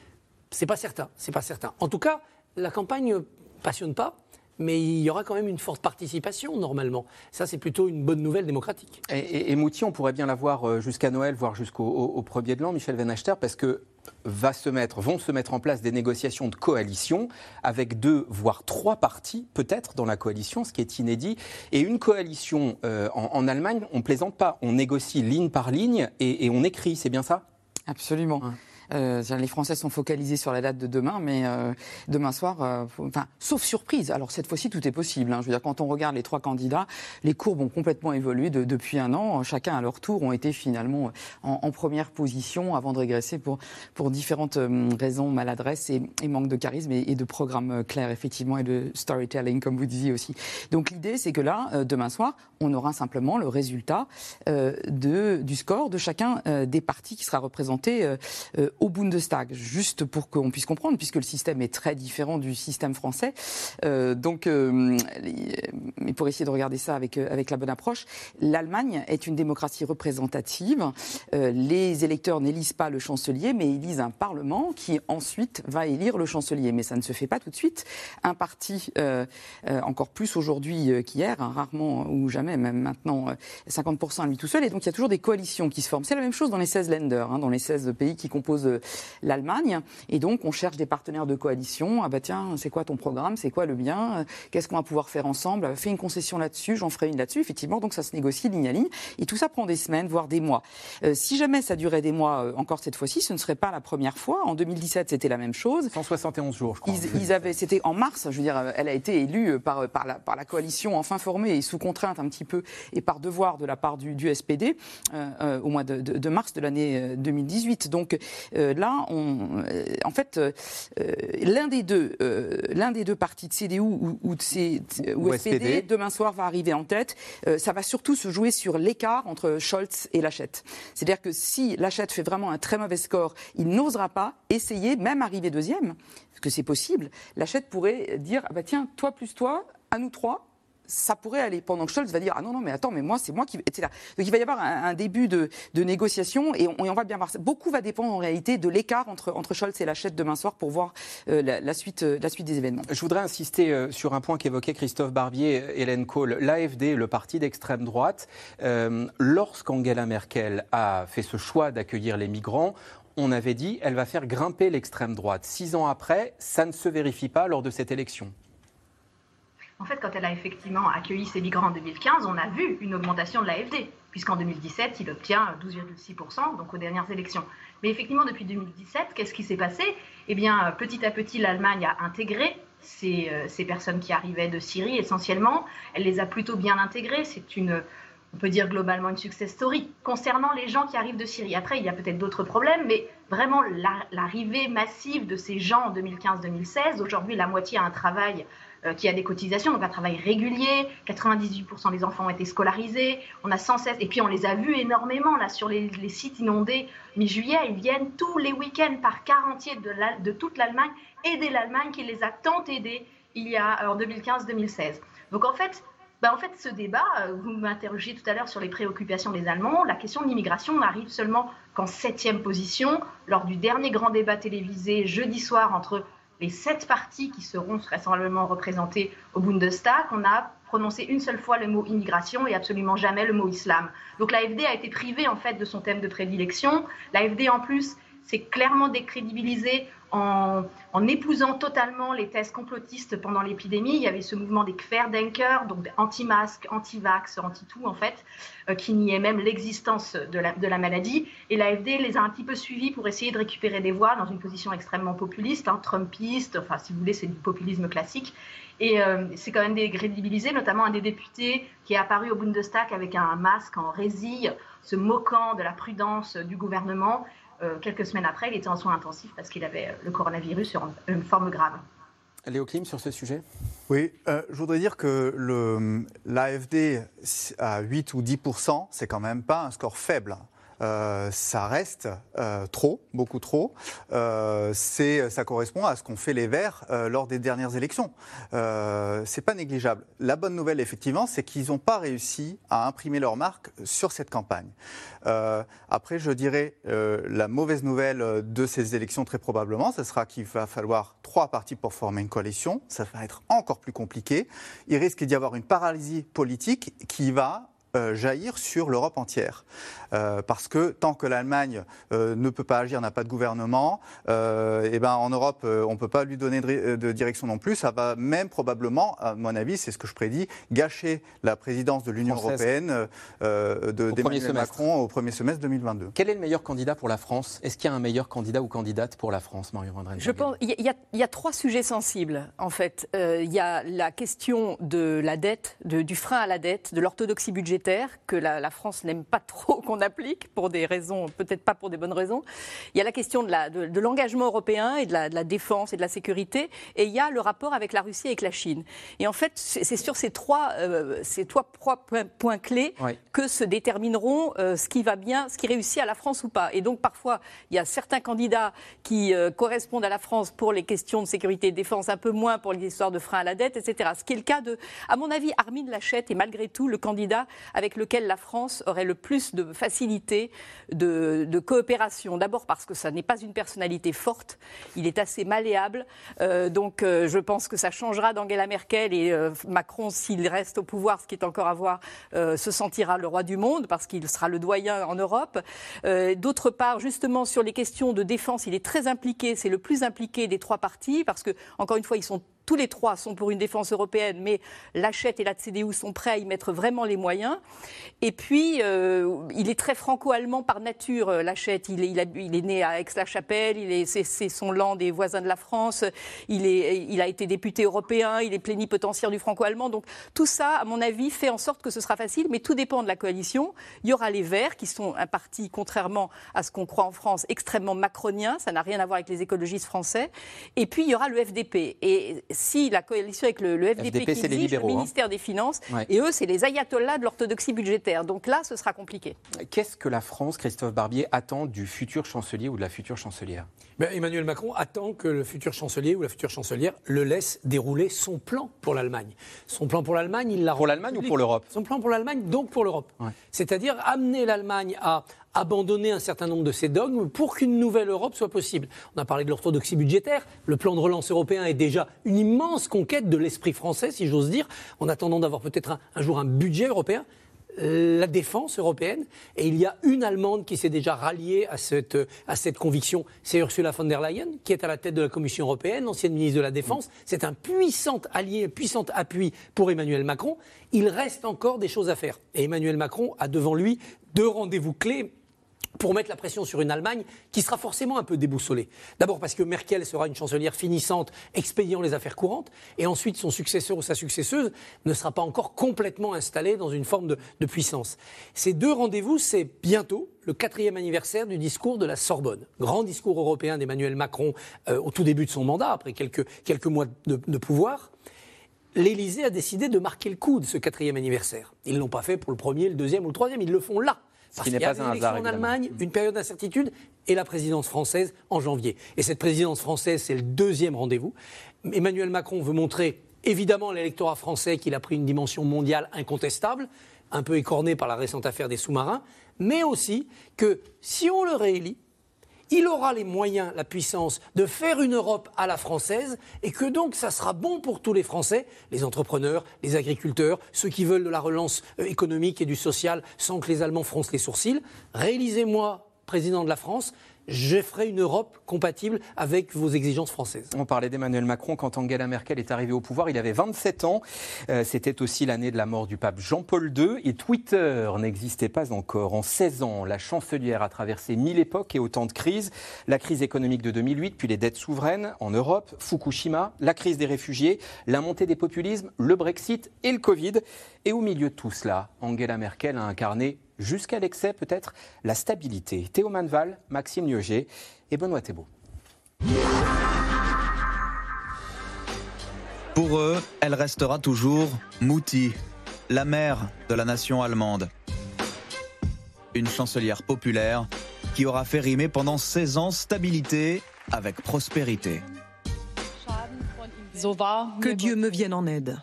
C'est pas certain, c'est pas certain. En tout cas, la campagne passionne pas mais il y aura quand même une forte participation normalement. Ça, c'est plutôt une bonne nouvelle démocratique. Et, et, Mouti, on pourrait bien l'avoir euh, jusqu'à Noël, voire jusqu'au premier de l'an, Michel Van Achter, parce que va se mettre, vont se mettre en place des négociations de coalition avec deux, voire trois partis, peut-être, dans la coalition, ce qui est inédit. Et une coalition euh, en, Allemagne, on ne plaisante pas. On négocie ligne par ligne et, on écrit, c'est bien ça? Absolument. Euh, les Français sont focalisés sur la date de demain, mais euh, demain soir, euh, enfin, sauf surprise. Alors cette fois-ci, tout est possible. Hein. Je veux dire, quand on regarde les trois candidats, les courbes ont complètement évolué depuis un an. Chacun à leur tour ont été finalement en, première position avant de régresser pour pour différentes raisons, maladresse et, manque de charisme et, de programme clair effectivement et de storytelling, comme vous disiez aussi. Donc l'idée, c'est que là, demain soir, on aura simplement le résultat de, du score de chacun des partis qui sera représenté au Bundestag, juste pour qu'on puisse comprendre, puisque le système est très différent du système français. Euh, donc, euh, pour essayer de regarder ça avec, euh, avec la bonne approche, l'Allemagne est une démocratie représentative. Les électeurs n'élisent pas le chancelier, mais élisent un parlement qui ensuite va élire le chancelier. Mais ça ne se fait pas tout de suite. Un parti, encore plus aujourd'hui qu'hier, hein, rarement ou jamais, même maintenant, 50% à lui tout seul. Et donc, il y a toujours des coalitions qui se forment. C'est la même chose dans les 16 lenders, hein, dans les 16 pays qui composent l'Allemagne. Et donc, on cherche des partenaires de coalition. Ah bah tiens, c'est quoi ton programme? C'est quoi le bien Qu'est-ce qu'on va pouvoir faire ensemble? Fais une concession là-dessus, j'en ferai une là-dessus. Effectivement, donc ça se négocie ligne à ligne. Et tout ça prend des semaines, voire des mois. Euh, si jamais ça durait des mois euh, encore cette fois-ci, ce ne serait pas la première fois. En 2017, c'était la même chose. 171 jours, je crois. Ils, avaient, c'était en mars. Je veux dire, elle a été élue par, par, la, par la coalition enfin formée et sous contrainte un petit peu et par devoir de la part du, du SPD euh, au mois de, de, de, mars de l'année 2018. Donc là, on, en fait, l'un des deux, l'un des deux partis de CDU ou, ou de C, ou, SPD, demain soir va arriver en tête. ça va surtout se jouer sur l'écart entre Scholz et Lachette. C'est-à-dire que si Lachette fait vraiment un très mauvais score, il n'osera pas essayer, même arriver deuxième, parce que c'est possible. Lachette pourrait dire ah bah tiens, toi plus toi, à nous trois, ça pourrait aller. Pendant que Scholz va dire Ah non, non, mais attends, mais moi, c'est moi qui. Etc. Donc il va y avoir un, début de, négociation et on, va bien voir. Beaucoup va dépendre en réalité de l'écart entre, entre Scholz et Lachette demain soir pour voir euh, la, suite, euh, la suite des événements. Je voudrais insister euh, sur un point qu'évoquait Christophe Barbier et Hélène Kohl. L'AFD, le parti d'extrême droite, lorsqu'Angela Merkel a fait ce choix d'accueillir les migrants, on avait dit elle va faire grimper l'extrême droite. Six ans après, ça ne se vérifie pas lors de cette élection. En fait, quand elle a effectivement accueilli ces migrants en 2015, on a vu une augmentation de l'AFD, puisqu'en 2017, il obtient 12,6%, donc aux dernières élections. Mais effectivement, depuis 2017, qu'est-ce qui s'est passé? Eh bien, petit à petit, l'Allemagne a intégré ces, euh, ces, personnes qui arrivaient de Syrie essentiellement. Elle les a plutôt bien intégrées. C'est une, on peut dire globalement une success story concernant les gens qui arrivent de Syrie. Après, il y a peut-être d'autres problèmes, mais vraiment l'arrivée massive de ces gens en 2015-2016, aujourd'hui la moitié a un travail euh, qui a des cotisations, donc un travail régulier. 98% des enfants ont été scolarisés. On a sans cesse, et puis on les a vus énormément là sur les, sites inondés mi-juillet. Ils viennent tous les week-ends par quarantier de, toute l'Allemagne, aider l'Allemagne qui les a tant aidés il y a en 2015-2016. Donc en fait, bah en fait, ce débat, euh, vous m'interrogez tout à l'heure sur les préoccupations des Allemands, la question de l'immigration n'arrive seulement qu'en septième position lors du dernier grand débat télévisé jeudi soir entre les sept partis qui seront vraisemblablement représentés au Bundestag, on a prononcé une seule fois le mot immigration et absolument jamais le mot islam. Donc l'AFD a été privée en fait de son thème de prédilection. L'AFD en plus s'est clairement décrédibilisée en, épousant totalement les thèses complotistes pendant l'épidémie. Il y avait ce mouvement des Querdenker, donc anti-masque, anti-vax, anti-tout en fait, euh, qui niait même l'existence de la, de la, maladie. Et l'AFD les a un petit peu suivis pour essayer de récupérer des voix dans une position extrêmement populiste, hein, trumpiste, enfin si vous voulez c'est du populisme classique. Et euh, c'est quand même décrédibilisé, notamment un des députés qui est apparu au Bundestag avec un masque en résille, se moquant de la prudence du gouvernement. Euh, quelques semaines après, il était en soins intensifs parce qu'il avait euh, le coronavirus sur une forme grave. Léo Klim, sur ce sujet? Oui, euh, je voudrais dire que l'AFD à 8 ou 10 c'est quand même pas un score faible. Euh, ça reste euh, trop, beaucoup trop. Euh, ça correspond à ce qu'ont fait les Verts lors des dernières élections. c'est pas négligeable. La bonne nouvelle, effectivement, c'est qu'ils n'ont pas réussi à imprimer leur marque sur cette campagne. après, je dirais la mauvaise nouvelle de ces élections, très probablement, ce sera qu'il va falloir trois partis pour former une coalition. Ça va être encore plus compliqué. Il risque d'y avoir une paralysie politique qui va euh, jaillir sur l'Europe entière. Euh, parce que tant que l'Allemagne euh, ne peut pas agir, n'a pas de gouvernement, et eh ben en Europe, on ne peut pas lui donner de, direction non plus. Ça va même probablement, à mon avis, c'est ce que je prédis, gâcher la présidence de l'Union européenne de Macron au premier semestre 2022. Quel est le meilleur candidat pour la France? Est-ce qu'il y a un meilleur candidat ou candidate pour la France, Mario Vandren Je pense il y, a trois sujets sensibles en fait. Il y a la question de la dette, du frein à la dette, de l'orthodoxie budgétaire que la, France n'aime pas trop qu'on applique, pour des raisons, peut-être pas pour des bonnes raisons. Il y a la question de l'engagement européen et de la, défense et de la sécurité, et il y a le rapport avec la Russie et avec la Chine. Et en fait, c'est sur ces trois, euh, ces trois points, clés que se détermineront euh, ce qui va bien, ce qui réussit à la France ou pas. Et donc parfois, il y a certains candidats qui euh, correspondent à la France pour les questions de sécurité et de défense, un peu moins pour les histoires de frein à la dette, etc. Ce qui est le cas de, à mon avis, Armin Lachette est malgré tout le candidat avec lequel la France aurait le plus de facilité de, coopération. D'abord parce que ça n'est pas une personnalité forte, il est assez malléable. Euh, donc euh, je pense que ça changera d'Angela Merkel et euh, Macron, s'il reste au pouvoir, ce qui est encore à voir, se sentira le roi du monde parce qu'il sera le doyen en Europe. D'autre part, justement sur les questions de défense, il est très impliqué, c'est le plus impliqué des trois partis parce que, encore une fois, ils sont tous les trois sont pour une défense européenne, mais Lachette et la CDU sont prêts à y mettre vraiment les moyens. Et puis, euh, il est très franco-allemand par nature, euh, Lachette. Il est, né à Aix-la-Chapelle, c'est son land des voisins de la France. Il, a été député européen, il est plénipotentiaire du franco-allemand. Donc tout ça, à mon avis, fait en sorte que ce sera facile, mais tout dépend de la coalition. Il y aura les Verts, qui sont un parti, contrairement à ce qu'on croit en France, extrêmement macronien. Ça n'a rien à voir avec les écologistes français. Et puis, il y aura le FDP. Si la coalition avec le, FDP, qui exige le hein. ministère des Finances, et eux, c'est les ayatollahs de l'orthodoxie budgétaire. Donc là, ce sera compliqué. Qu'est-ce que la France, Christophe Barbier, attend du futur chancelier ou de la future chancelière? Ben, Emmanuel Macron attend que le futur chancelier ou la future chancelière le laisse dérouler son plan pour l'Allemagne. Son plan pour l'Allemagne, il l'a Pour l'Allemagne ou pour l'Europe? Son plan pour l'Allemagne, donc pour l'Europe. C'est-à-dire amener l'Allemagne à abandonner un certain nombre de ses dogmes pour qu'une nouvelle Europe soit possible. On a parlé de l'orthodoxie budgétaire. Le plan de relance européen est déjà une immense conquête de l'esprit français, si j'ose dire, en attendant d'avoir peut-être un jour un budget européen la défense européenne. Et il y a une Allemande qui s'est déjà ralliée à cette, à cette conviction, c'est Ursula von der Leyen, qui est à la tête de la Commission européenne, ancienne ministre de la Défense. C'est un puissant allié, un puissant appui pour Emmanuel Macron. Il reste encore des choses à faire. Et Emmanuel Macron a devant lui deux rendez-vous clés pour mettre la pression sur une Allemagne qui sera forcément un peu déboussolée. D'abord parce que Merkel sera une chancelière finissante, expédiant les affaires courantes, et ensuite son successeur ou sa successeuse ne sera pas encore complètement installé dans une forme de, puissance. Ces deux rendez-vous, c'est bientôt le quatrième anniversaire du discours de la Sorbonne. Grand discours européen d'Emmanuel Macron euh, au tout début de son mandat, après quelques, mois de, de pouvoir l'Élysée a décidé de marquer le coup de ce quatrième anniversaire. Ils ne l'ont pas fait pour le premier, le deuxième ou le troisième, ils le font là. Y a pas un hasard, en Allemagne, une période d'incertitude et la présidence française en janvier. Et cette présidence française, c'est le deuxième rendez-vous. Emmanuel Macron veut montrer évidemment à l'électorat français qu'il a pris une dimension mondiale incontestable, un peu écornée par la récente affaire des sous-marins, mais aussi que si on le réélit, il aura les moyens, la puissance de faire une Europe à la française et que donc ça sera bon pour tous les Français, les entrepreneurs, les agriculteurs, ceux qui veulent de la relance euh, économique et du social sans que les Allemands froncent les sourcils. Réalisez-moi président de la France, je ferai une Europe compatible avec vos exigences françaises. On parlait d'Emmanuel Macron quand Angela Merkel est arrivée au pouvoir. Il avait 27 ans. Euh, c'était aussi l'année de la mort du pape Jean-Paul II. Et Twitter n'existait pas encore. En 16 ans, la chancelière a traversé mille époques et autant de crises. La crise économique de 2008, puis les dettes souveraines en Europe, Fukushima, la crise des réfugiés, la montée des populismes, le Brexit et le Covid. Et au milieu de tout cela, Angela Merkel a incarné jusqu'à l'excès peut-être, la stabilité. Théo Manval, Maxime Lioger et Benoît Thébault. Pour eux, elle restera toujours Mouti, la mère de la nation allemande. Une chancelière populaire qui aura fait rimer pendant 16 ans stabilité avec prospérité. Que Dieu me vienne en aide.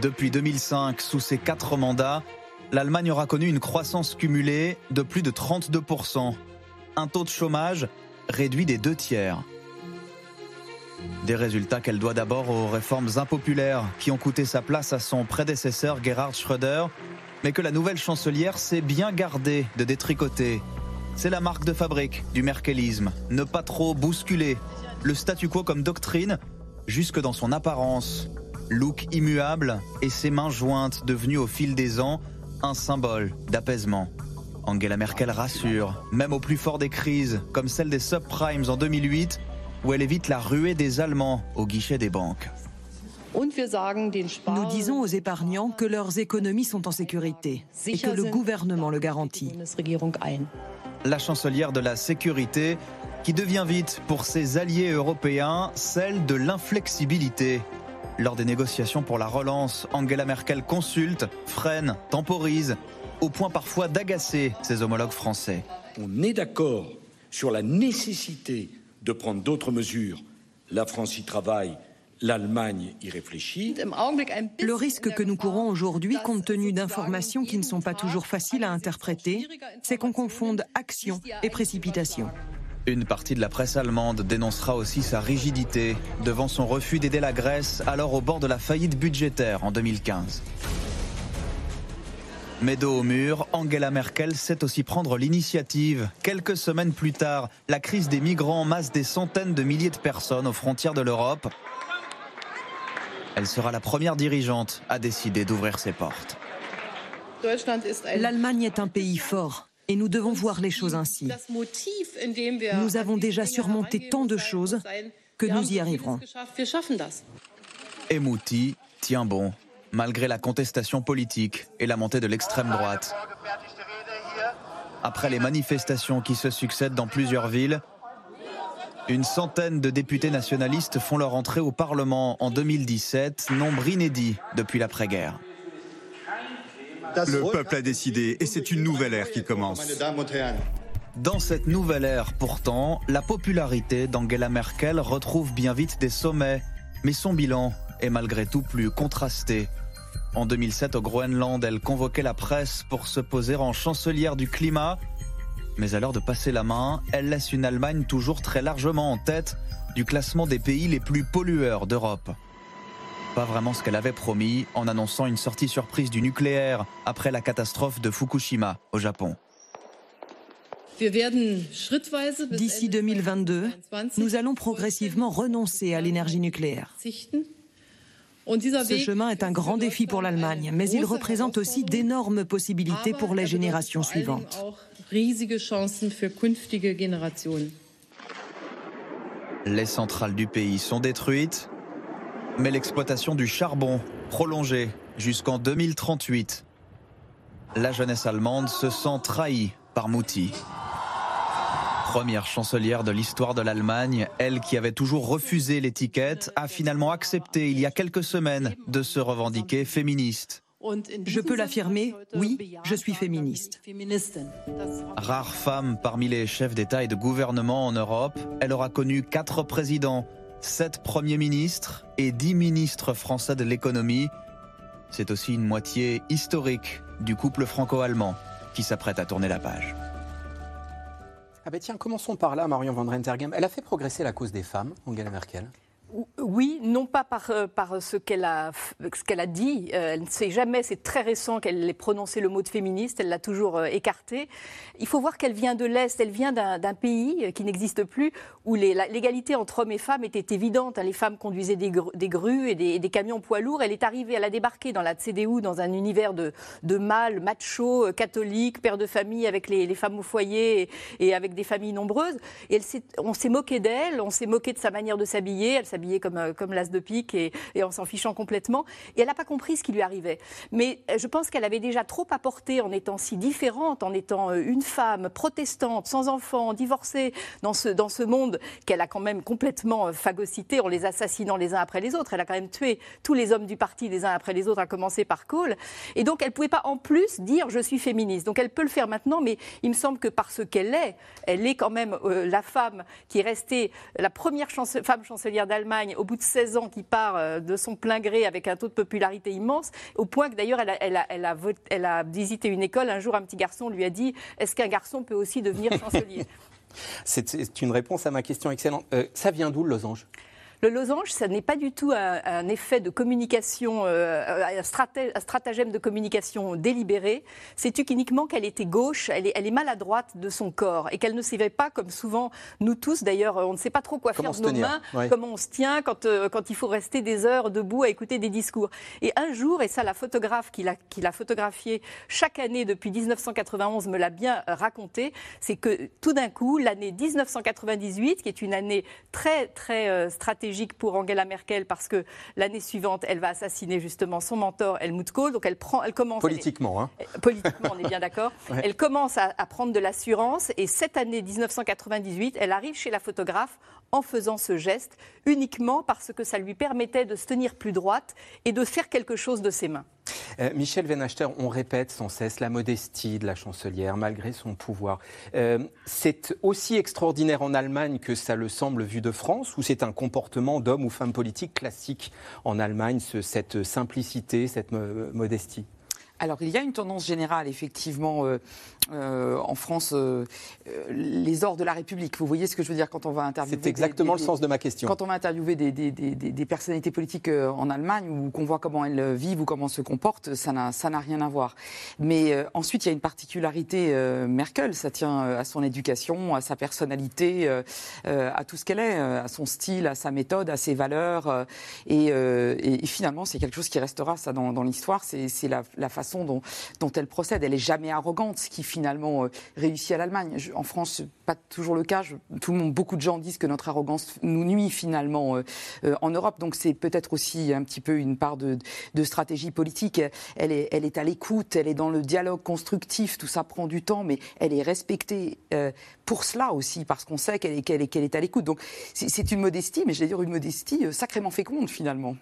Depuis 2005, sous ses quatre mandats, l'Allemagne aura connu une croissance cumulée de plus de 32%, un taux de chômage réduit des deux tiers. Des résultats qu'elle doit d'abord aux réformes impopulaires qui ont coûté sa place à son prédécesseur Gerhard Schröder, mais que la nouvelle chancelière s'est bien gardée de détricoter. C'est la marque de fabrique du merkelisme, ne pas trop bousculer, le statu quo comme doctrine, jusque dans son apparence. Look immuable et ses mains jointes devenues au fil des ans un symbole d'apaisement. Angela Merkel rassure, même au plus fort des crises, comme celle des subprimes en 2008, où elle évite la ruée des Allemands au guichet des banques. Nous disons aux épargnants que leurs économies sont en sécurité et que le gouvernement le garantit. La chancelière de la sécurité qui devient vite pour ses alliés européens celle de l'inflexibilité. Lors des négociations pour la relance, Angela Merkel consulte, freine, temporise, au point parfois d'agacer ses homologues français. On est d'accord sur la nécessité de prendre d'autres mesures. La France y travaille, l'Allemagne y réfléchit. Le risque que nous courons aujourd'hui, compte tenu d'informations qui ne sont pas toujours faciles à interpréter, c'est qu'on confonde action et précipitation. Une partie de la presse allemande dénoncera aussi sa rigidité devant son refus d'aider la Grèce alors au bord de la faillite budgétaire en 2015. Mais dos au mur, Angela Merkel sait aussi prendre l'initiative. Quelques semaines plus tard, la crise des migrants masse des centaines de milliers de personnes aux frontières de l'Europe. Elle sera la première dirigeante à décider d'ouvrir ses portes. L'Allemagne est un pays fort et nous devons voir les choses ainsi. Nous avons déjà surmonté tant de choses que nous y arriverons. Et Mouti tient bon, malgré la contestation politique et la montée de l'extrême droite. Après les manifestations qui se succèdent dans plusieurs villes, une centaine de députés nationalistes font leur entrée au Parlement en 2017, nombre inédit depuis l'après-guerre. Le peuple a décidé et c'est une nouvelle ère qui commence. Dans cette nouvelle ère, pourtant, la popularité d'Angela Merkel retrouve bien vite des sommets, mais son bilan est malgré tout plus contrasté. En 2007, au Groenland, elle convoquait la presse pour se poser en chancelière du climat. Mais à l'heure de passer la main, elle laisse une Allemagne toujours très largement en tête du classement des pays les plus pollueurs d'Europe. Pas vraiment ce qu'elle avait promis en annonçant une sortie surprise du nucléaire après la catastrophe de Fukushima au Japon. D'ici 2022, nous allons progressivement renoncer à l'énergie nucléaire. Ce chemin est un grand défi pour l'Allemagne, mais il représente aussi d'énormes possibilités pour les générations suivantes. Les centrales du pays sont détruites, mais l'exploitation du charbon prolongée jusqu'en 2038. La jeunesse allemande se sent trahie par Mouti. Première chancelière de l'histoire de l'Allemagne, elle qui avait toujours refusé l'étiquette, a finalement accepté il y a quelques semaines de se revendiquer féministe. Je peux l'affirmer, oui, je suis féministe. Rare femme parmi les chefs d'État et de gouvernement en Europe, elle aura connu quatre présidents, sept premiers ministres et dix ministres français de l'économie. C'est aussi une moitié historique du couple franco-allemand qui s'apprête à tourner la page. Ah ben tiens, commençons par là, Marion Van Rentergem. Elle a fait progresser la cause des femmes, Angela Merkel oui, non pas par, euh, ce qu'elle a, dit. Euh, elle ne sait jamais, c'est très récent qu'elle ait prononcé le mot de féministe, elle l'a toujours euh, écarté. Il faut voir qu'elle vient de l'Est, elle vient d'un pays qui n'existe plus, où l'égalité entre hommes et femmes était évidente. Hein. Les femmes conduisaient des, grues et des, camions poids lourds. Elle est arrivée, elle a débarqué dans la CDU, dans un univers de, mâles, macho, catholiques, père de famille avec les, femmes au foyer et, avec des familles nombreuses. On s'est moqué d'elle, on s'est moqué de sa manière de s'habiller. Habillée comme, euh, comme l'as de pique et, en s'en fichant complètement. Et elle n'a pas compris ce qui lui arrivait. Mais euh, je pense qu'elle avait déjà trop apporté en étant si différente, en étant euh, une femme protestante, sans enfants, divorcée, dans ce, dans ce monde qu'elle a quand même complètement phagocyté en les assassinant les uns après les autres. Elle a quand même tué tous les hommes du parti les uns après les autres, à commencer par Kohl. Et donc elle ne pouvait pas en plus dire je suis féministe. Donc elle peut le faire maintenant, mais il me semble que parce qu'elle est, elle est quand même la femme qui est restée la première femme chancelière d'Allemagne au bout de 16 ans, qui part euh, de son plein gré avec un taux de popularité immense, au point que d'ailleurs, elle a, visité une école. Un jour, un petit garçon lui a dit Est-ce qu'un garçon peut aussi devenir chancelier? [laughs] C'est une réponse à ma question excellente. Euh, ça vient d'où le losange? Le losange, ça n'est pas du tout un, effet de communication, euh, un, stratagème de communication délibéré. C'est uniquement qu'elle était gauche, elle est, elle est, maladroite de son corps et qu'elle ne savait pas, comme souvent nous tous d'ailleurs, on ne sait pas trop quoi faire de nos mains, comment on se tient quand, euh, quand il faut rester des heures debout à écouter des discours. Et un jour, et ça la photographe qui l'a photographié chaque année depuis 1991 me l'a bien raconté, c'est que tout d'un coup, l'année 1998, qui est une année très très euh, stratégique, pour Angela Merkel parce que l'année suivante, elle va assassiner justement son mentor Helmut Kohl. Donc elle prend, elle commence politiquement. Hein. Politiquement, on est bien d'accord. [laughs] Elle commence à, à prendre de l'assurance et cette année 1998, elle arrive chez la photographe en faisant ce geste uniquement parce que ça lui permettait de se tenir plus droite et de faire quelque chose de ses mains. Euh, Michel Venachter, on répète sans cesse la modestie de la chancelière malgré son pouvoir. Euh, c'est aussi extraordinaire en Allemagne que ça le semble vu de France ou c'est un comportement d'homme ou femme politique classique en Allemagne, cette simplicité, cette modestie? Alors, il y a une tendance générale, effectivement, euh, euh, en France, euh, les ors de la République. Vous voyez ce que je veux dire quand on va interviewer. C'est exactement le sens de ma question. Quand on va interviewer des, des personnalités politiques en Allemagne, ou qu'on voit comment elles vivent ou comment elles se comportent, ça n'a rien à voir. Mais ensuite, il y a une particularité Merkel. Ça tient à son éducation, à sa personnalité, à tout ce qu'elle est, à son style, à sa méthode, à ses valeurs. Et, et, finalement, c'est quelque chose qui restera, ça, dans, dans l'histoire. C'est la, la façon dont, elle procède. Elle est jamais arrogante, ce qui finalement euh, réussit à l'Allemagne. En France, pas toujours le cas. tout le monde, beaucoup de gens disent que notre arrogance nous nuit finalement euh, euh, en Europe. Donc c'est peut-être aussi un petit peu une part de, stratégie politique. Elle est, à l'écoute, elle est dans le dialogue constructif. Tout ça prend du temps, mais elle est respectée pour cela aussi, parce qu'on sait qu'elle est à l'écoute. Donc c'est une modestie, mais je vais dire une modestie sacrément féconde finalement.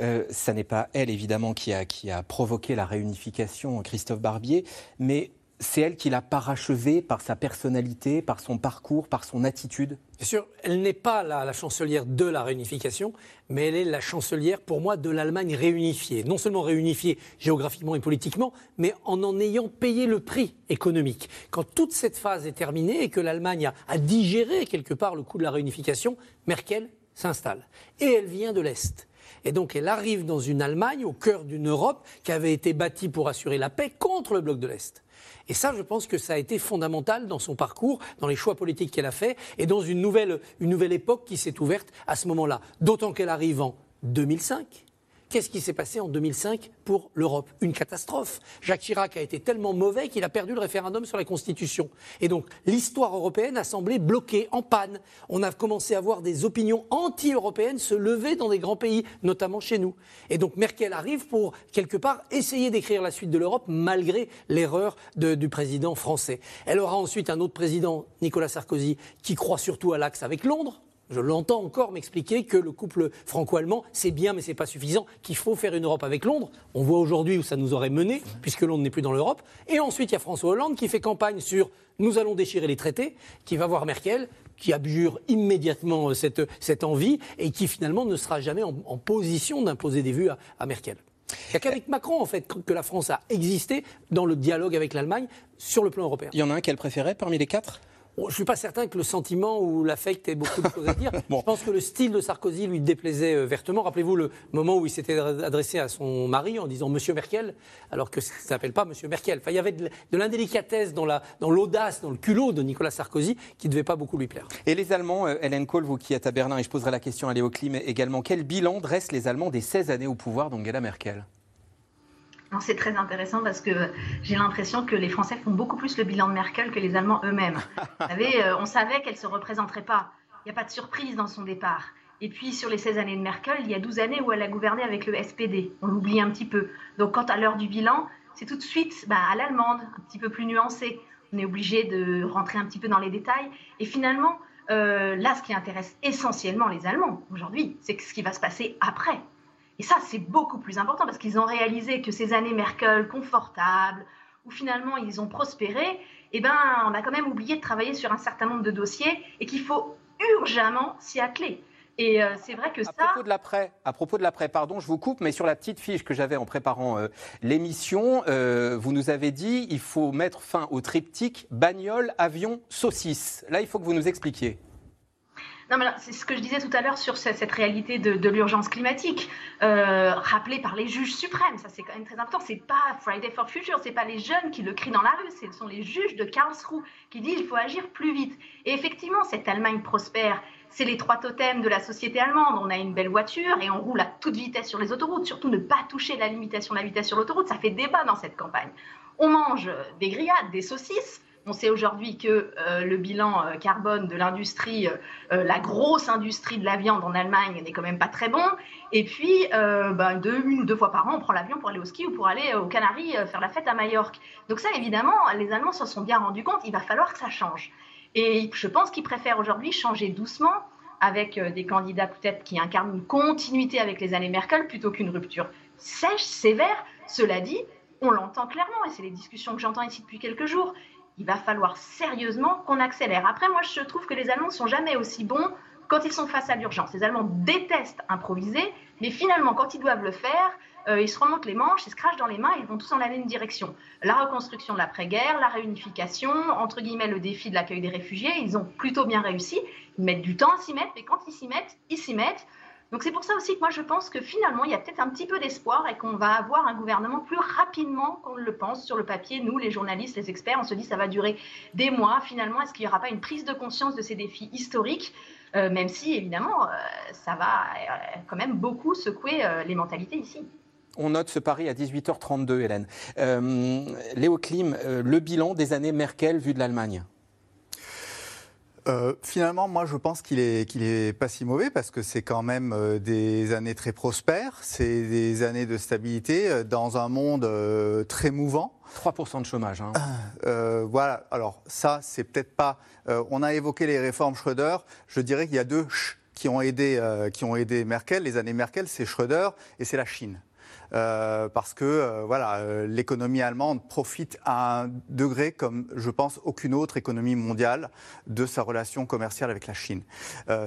Euh, ça n'est pas elle, évidemment, qui a, provoqué la réunification, Christophe Barbier, mais c'est elle qui l'a parachevée par sa personnalité, par son parcours, par son attitude Bien sûr, elle n'est pas la, chancelière de la réunification, mais elle est la chancelière, pour moi, de l'Allemagne réunifiée. Non seulement réunifiée géographiquement et politiquement, mais en en ayant payé le prix économique. Quand toute cette phase est terminée et que l'Allemagne a digéré quelque part le coût de la réunification, Merkel s'installe. Et elle vient de l'Est. Et donc elle arrive dans une Allemagne, au cœur d'une Europe qui avait été bâtie pour assurer la paix contre le bloc de l'Est. Et ça, je pense que ça a été fondamental dans son parcours, dans les choix politiques qu'elle a faits, et dans une nouvelle, une nouvelle époque qui s'est ouverte à ce moment-là. D'autant qu'elle arrive en 2005 Qu'est-ce qui s'est passé en 2005 pour l'Europe? Une catastrophe. Jacques Chirac a été tellement mauvais qu'il a perdu le référendum sur la Constitution. Et donc l'histoire européenne a semblé bloquée, en panne. On a commencé à voir des opinions anti-européennes se lever dans des grands pays, notamment chez nous. Et donc Merkel arrive pour, quelque part, essayer d'écrire la suite de l'Europe malgré l'erreur du président français. Elle aura ensuite un autre président, Nicolas Sarkozy, qui croit surtout à l'axe avec Londres je l'entends encore m'expliquer que le couple franco-allemand, c'est bien, mais c'est pas suffisant, qu'il faut faire une Europe avec Londres. On voit aujourd'hui où ça nous aurait mené, puisque Londres n'est plus dans l'Europe. Et ensuite, il y a François Hollande qui fait campagne sur nous allons déchirer les traités, qui va voir Merkel, qui abjure immédiatement euh, cette, cette envie, et qui finalement ne sera jamais en, position d'imposer des vues à, Merkel. Il n'y Macron, en fait, que la France a existé dans le dialogue avec l'Allemagne sur le plan européen. Il y en a un qu'elle préférait parmi les quatre? Je ne suis pas certain que le sentiment ou l'affect ait beaucoup de choses à dire. [laughs] Je pense que le style de Sarkozy lui déplaisait euh, vertement. Rappelez-vous le moment où il s'était adressé à son mari en disant Monsieur Merkel, alors que ça ne s'appelle pas Monsieur Merkel. Enfin, il y avait de, l'indélicatesse dans, l'audace, dans, le culot de Nicolas Sarkozy qui ne devait pas beaucoup lui plaire. Et les Allemands, euh, Hélène Kohl, vous qui êtes à Berlin, et je poserai la question à Léo Klim également, quel bilan dressent les Allemands des 16 années au pouvoir d'Angela Merkel? C'est très intéressant parce que j'ai l'impression que les Français font beaucoup plus le bilan de Merkel que les Allemands eux-mêmes. Vous [laughs] savez, euh, on savait qu'elle ne se représenterait pas. Il n'y a pas de surprise dans son départ. Et puis, sur les 16 années de Merkel, il y a 12 années où elle a gouverné avec le SPD. On l'oublie un petit peu. Donc, quant à l'heure du bilan, c'est tout de suite bah, à l'allemande, un petit peu plus nuancé. On est obligé de rentrer un petit peu dans les détails. Et finalement, euh, là, ce qui intéresse essentiellement les Allemands aujourd'hui, c'est ce qui va se passer après. Et ça, c'est beaucoup plus important parce qu'ils ont réalisé que ces années Merkel confortables, où finalement ils ont prospéré, eh ben, on a quand même oublié de travailler sur un certain nombre de dossiers et qu'il faut urgemment s'y atteler. Et euh, c'est vrai que ça. À propos de l'après, à propos de l'après, pardon, je vous coupe, mais sur la petite fiche que j'avais en préparant euh, l'émission, euh, vous nous avez dit il faut mettre fin au triptyque bagnole, avion, saucisse. Là, il faut que vous nous expliquiez. Non, mais c'est ce que je disais tout à l'heure sur cette réalité de, l'urgence climatique, euh, rappelée par les juges suprêmes. Ça, c'est quand même très important. C'est pas Friday for Future, c'est pas les jeunes qui le crient dans la rue, ce sont les juges de Karlsruhe qui disent il faut agir plus vite. Et effectivement, cette Allemagne prospère. C'est les trois totems de la société allemande. On a une belle voiture et on roule à toute vitesse sur les autoroutes. Surtout ne pas toucher la limitation de la vitesse sur l'autoroute. Ça fait débat dans cette campagne. On mange des grillades, des saucisses. On sait aujourd'hui que euh, le bilan euh, carbone de l'industrie, euh, la grosse industrie de la viande en Allemagne n'est quand même pas très bon. Et puis, ben, une ou deux fois par an, on prend l'avion pour aller au ski ou pour aller aux Canaries faire la fête à Majorque. Donc ça, évidemment, les Allemands s'en sont bien rendus compte. Il va falloir que ça change. Et je pense qu'ils préfèrent aujourd'hui changer doucement avec des candidats peut-être qui incarnent une continuité avec les années Merkel plutôt qu'une rupture sèche, sévère. Cela dit, on l'entend clairement, et c'est les discussions que j'entends ici depuis quelques jours il va falloir sérieusement qu'on accélère. Après, moi, je trouve que les Allemands ne sont jamais aussi bons quand ils sont face à l'urgence. Les Allemands détestent improviser, mais finalement, quand ils doivent le faire, euh, ils se remontent les manches, ils se crachent dans les mains, ils vont tous dans la même direction. La reconstruction de l'après-guerre, la réunification, entre guillemets le défi de l'accueil des réfugiés, ils ont plutôt bien réussi. Ils mettent du temps à s'y mettre, mais quand ils s'y mettent, ils s'y mettent. Donc c'est pour ça aussi que moi je pense que finalement il y a peut-être un petit peu d'espoir et qu'on va avoir un gouvernement plus rapidement qu'on le pense sur le papier. Nous, les journalistes, les experts, on se dit ça va durer des mois. Finalement, est-ce qu'il n'y aura pas une prise de conscience de ces défis historiques euh, même si évidemment euh, ça va quand même beaucoup secouer les mentalités ici? On note ce pari à 18h32, Hélène. Euh, Léo Klim, euh, le bilan des années Merkel vu de l'Allemagne? Euh, finalement, moi, je pense qu'il est, qu'il est pas si mauvais parce que c'est quand même des années très prospères, c'est des années de stabilité dans un monde très mouvant. 3% de chômage. Hein. voilà. Alors ça, c'est peut-être pas. on a évoqué les réformes Schröder. Je dirais qu'il y a deux ch qui ont aidé, qui ont aidé Merkel. Les années Merkel, c'est Schröder et c'est la Chine. Euh, parce que euh, voilà, euh, l'économie allemande profite à un degré comme je pense aucune autre économie mondiale de sa relation commerciale avec la Chine.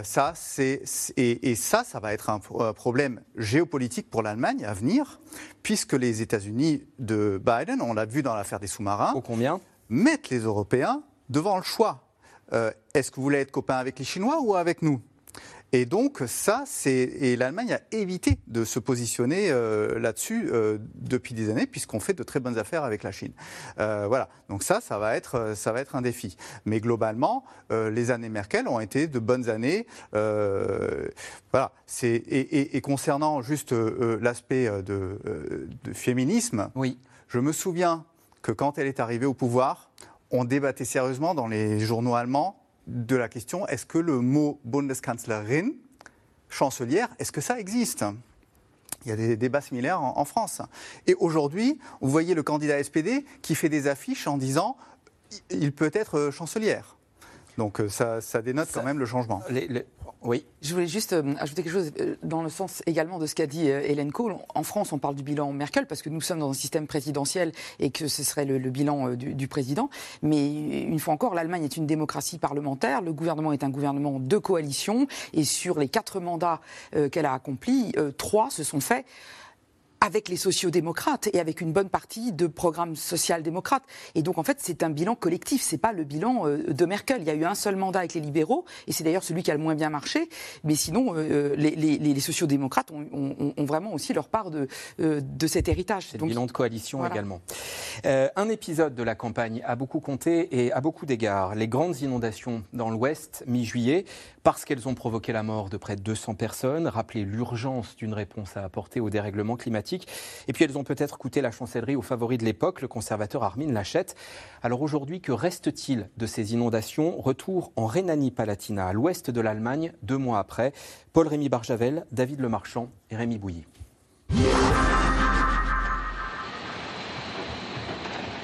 ça, c'est et, ça, ça va être un, problème géopolitique pour l'Allemagne à venir, puisque les États-Unis de Biden, on l'a vu dans l'affaire des sous-marins, combien? mettent les Européens devant le choix. Est-ce que vous voulez être copain avec les Chinois ou avec nous? Et donc ça, c'est et l'Allemagne a évité de se positionner euh, là-dessus euh, depuis des années, puisqu'on fait de très bonnes affaires avec la Chine. Euh, voilà. Donc ça, ça va être ça va être un défi. Mais globalement, les années Merkel ont été de bonnes années. voilà. C'est et, et, concernant juste l'aspect de, de, féminisme. Oui. Je me souviens que quand elle est arrivée au pouvoir, on débattait sérieusement dans les journaux allemands de la question est-ce que le mot Bundeskanzlerin, chancelière, est-ce que ça existe? Il y a des débats similaires en, France. Et aujourd'hui, vous voyez le candidat SPD qui fait des affiches en disant il peut être chancelière. Donc euh, ça, dénote quand même le changement. Oui. Je voulais juste euh, ajouter quelque chose euh, dans le sens également de ce qu'a dit Hélène Kohl. En France, on parle du bilan Merkel parce que nous sommes dans un système présidentiel et que ce serait le, bilan du, président. Mais une fois encore, l'Allemagne est une démocratie parlementaire. Le gouvernement est un gouvernement de coalition. Et sur les quatre mandats qu'elle a accomplis, trois se sont faits avec les sociodémocrates et avec une bonne partie de programmes social-démocrates. Et donc, en fait, c'est un bilan collectif, c'est pas le bilan euh, de Merkel. Il y a eu un seul mandat avec les libéraux, et c'est d'ailleurs celui qui a le moins bien marché. Mais sinon, euh, les, les, les sociodémocrates ont, ont, ont, vraiment aussi leur part de, euh, de cet héritage. C'est le bilan de coalition également. un épisode de la campagne a beaucoup compté et à beaucoup d'égards. Les grandes inondations dans l'Ouest, mi-juillet, parce qu'elles ont provoqué la mort de près de 200 personnes, rappeler l'urgence d'une réponse à apporter au dérèglement climatique. Et puis elles ont peut-être coûté la chancellerie au favori de l'époque, le conservateur Armin Laschet. Alors aujourd'hui, que reste-t-il de ces inondations Retour en Rhénanie-Palatina, à l'ouest de l'Allemagne, deux mois après. Paul-Rémy Barjavel, David Lemarchand et Rémi Bouilly.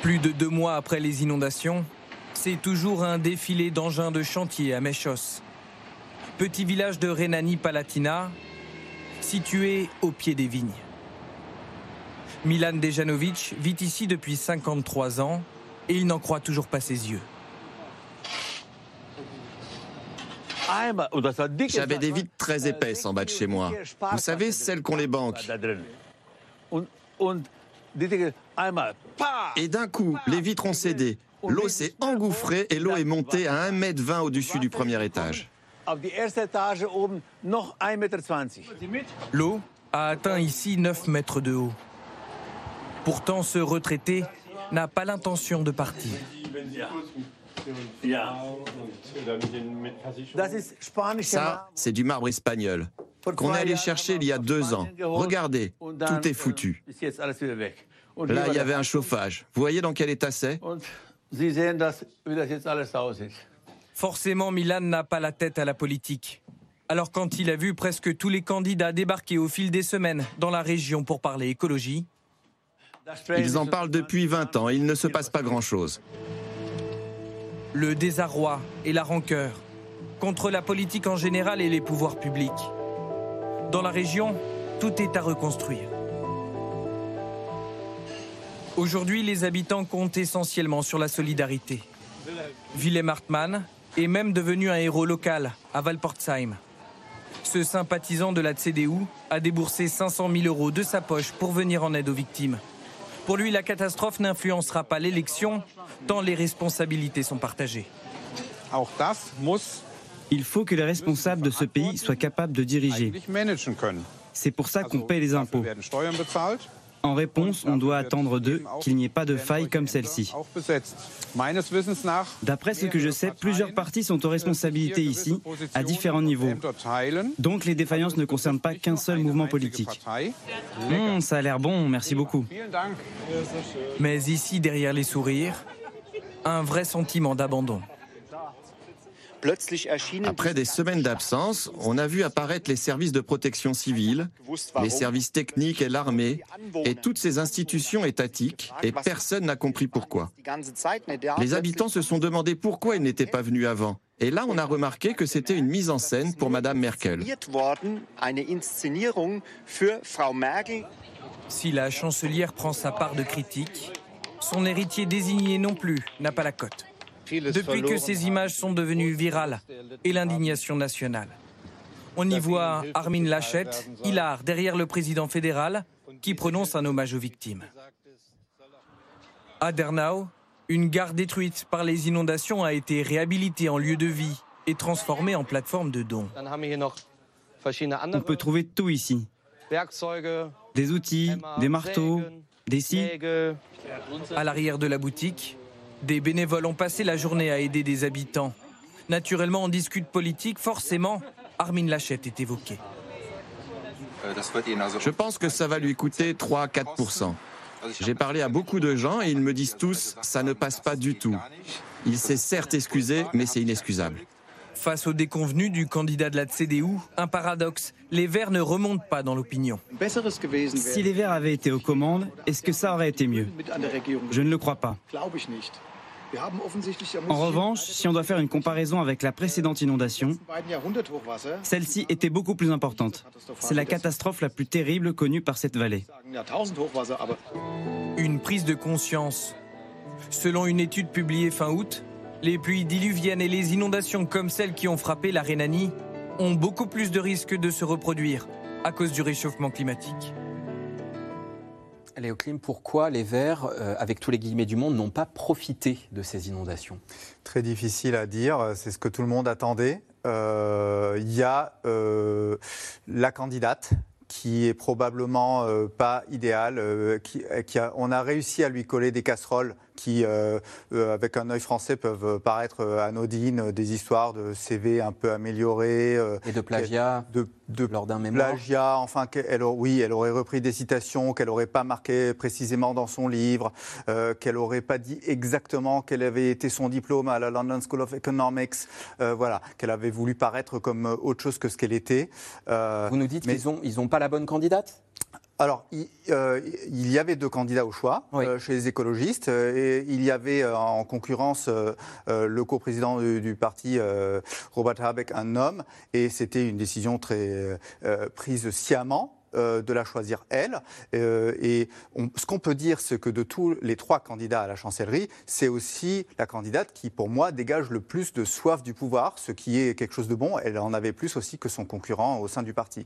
Plus de deux mois après les inondations, c'est toujours un défilé d'engins de chantier à Méchos petit village de Rhénanie-Palatina, situé au pied des vignes. Milan Dejanovic vit ici depuis 53 ans et il n'en croit toujours pas ses yeux. J'avais des vitres très épaisses en bas de chez moi. Vous savez, celles qu'ont les banques. Et d'un coup, les vitres ont cédé. L'eau s'est engouffrée et l'eau est montée à 1,20 m au-dessus du premier étage. L'eau a atteint ici 9 mètres de haut. Pourtant, ce retraité n'a pas l'intention de partir. Ça, c'est du marbre espagnol qu'on est allé chercher il y a deux ans. Regardez, tout est foutu. Là, il y avait un chauffage. Vous voyez dans quel état c'est? Forcément, Milan n'a pas la tête à la politique. Alors quand il a vu presque tous les candidats débarquer au fil des semaines dans la région pour parler écologie, ils en parlent depuis 20 ans et il ne se passe pas grand-chose. Le désarroi et la rancœur contre la politique en général et les pouvoirs publics. Dans la région, tout est à reconstruire. Aujourd'hui, les habitants comptent essentiellement sur la solidarité. Willem Hartmann est même devenu un héros local à Valportsheim. Ce sympathisant de la CDU a déboursé 500 000 euros de sa poche pour venir en aide aux victimes. Pour lui, la catastrophe n'influencera pas l'élection, tant les responsabilités sont partagées. Il faut que les responsables de ce pays soient capables de diriger. C'est pour ça qu'on paie les impôts. En réponse, on doit attendre d'eux qu'il n'y ait pas de faille comme celle-ci. D'après ce que je sais, plusieurs partis sont aux responsabilités ici, à différents niveaux. Donc les défaillances ne concernent pas qu'un seul mouvement politique. Hum, ça a l'air bon, merci beaucoup. Mais ici, derrière les sourires, un vrai sentiment d'abandon. Après des semaines d'absence, on a vu apparaître les services de protection civile, les services techniques et l'armée, et toutes ces institutions étatiques, et personne n'a compris pourquoi. Les habitants se sont demandé pourquoi ils n'étaient pas venus avant. Et là, on a remarqué que c'était une mise en scène pour Madame Merkel. Si la chancelière prend sa part de critique, son héritier désigné non plus n'a pas la cote depuis que ces images sont devenues virales et l'indignation nationale. On y voit Armin Laschet, hilar derrière le président fédéral, qui prononce un hommage aux victimes. À Dernau, une gare détruite par les inondations a été réhabilitée en lieu de vie et transformée en plateforme de dons. On peut trouver tout ici. Des outils, des marteaux, des scies. À l'arrière de la boutique, des bénévoles ont passé la journée à aider des habitants. Naturellement, en discute politique, forcément, Armin Lachette est évoqué. Je pense que ça va lui coûter 3-4%. J'ai parlé à beaucoup de gens et ils me disent tous, ça ne passe pas du tout. Il s'est certes excusé, mais c'est inexcusable. Face au déconvenu du candidat de la CDU, un paradoxe. Les Verts ne remontent pas dans l'opinion. Si les Verts avaient été aux commandes, est-ce que ça aurait été mieux? Je ne le crois pas. En revanche, si on doit faire une comparaison avec la précédente inondation, celle-ci était beaucoup plus importante. C'est la catastrophe la plus terrible connue par cette vallée. Une prise de conscience. Selon une étude publiée fin août, les pluies diluviennes et les inondations comme celles qui ont frappé la Rhénanie ont beaucoup plus de risques de se reproduire à cause du réchauffement climatique. Léo Klim, pourquoi les Verts, euh, avec tous les guillemets du monde, n'ont pas profité de ces inondations? Très difficile à dire, c'est ce que tout le monde attendait. Euh, il y a euh, la candidate qui est probablement pas idéale. qui, on a réussi à lui coller des casseroles qui, euh, euh, avec un œil français, peuvent paraître anodines, des histoires de CV un peu améliorées. Euh, et de plagiat de, de lors d'un mémoire Plagiat, enfin, elle, oui, elle aurait repris des citations qu'elle n'aurait pas marquées précisément dans son livre, qu'elle n'aurait pas dit exactement quel avait été son diplôme à la London School of Economics, voilà, qu'elle avait voulu paraître comme autre chose que ce qu'elle était. Vous nous dites qu'ils n'ont ils ont pas la bonne candidate? Alors, euh, il, y avait deux candidats au choix euh, chez les écologistes. Euh, et il y avait en concurrence le coprésident du, du parti, Robert Habeck, un homme. Et c'était une décision très prise sciemment de la choisir elle. et ce qu'on peut dire, c'est que de tous les trois candidats à la chancellerie, c'est aussi la candidate qui, pour moi, dégage le plus de soif du pouvoir, ce qui est quelque chose de bon. Elle en avait plus aussi que son concurrent au sein du parti.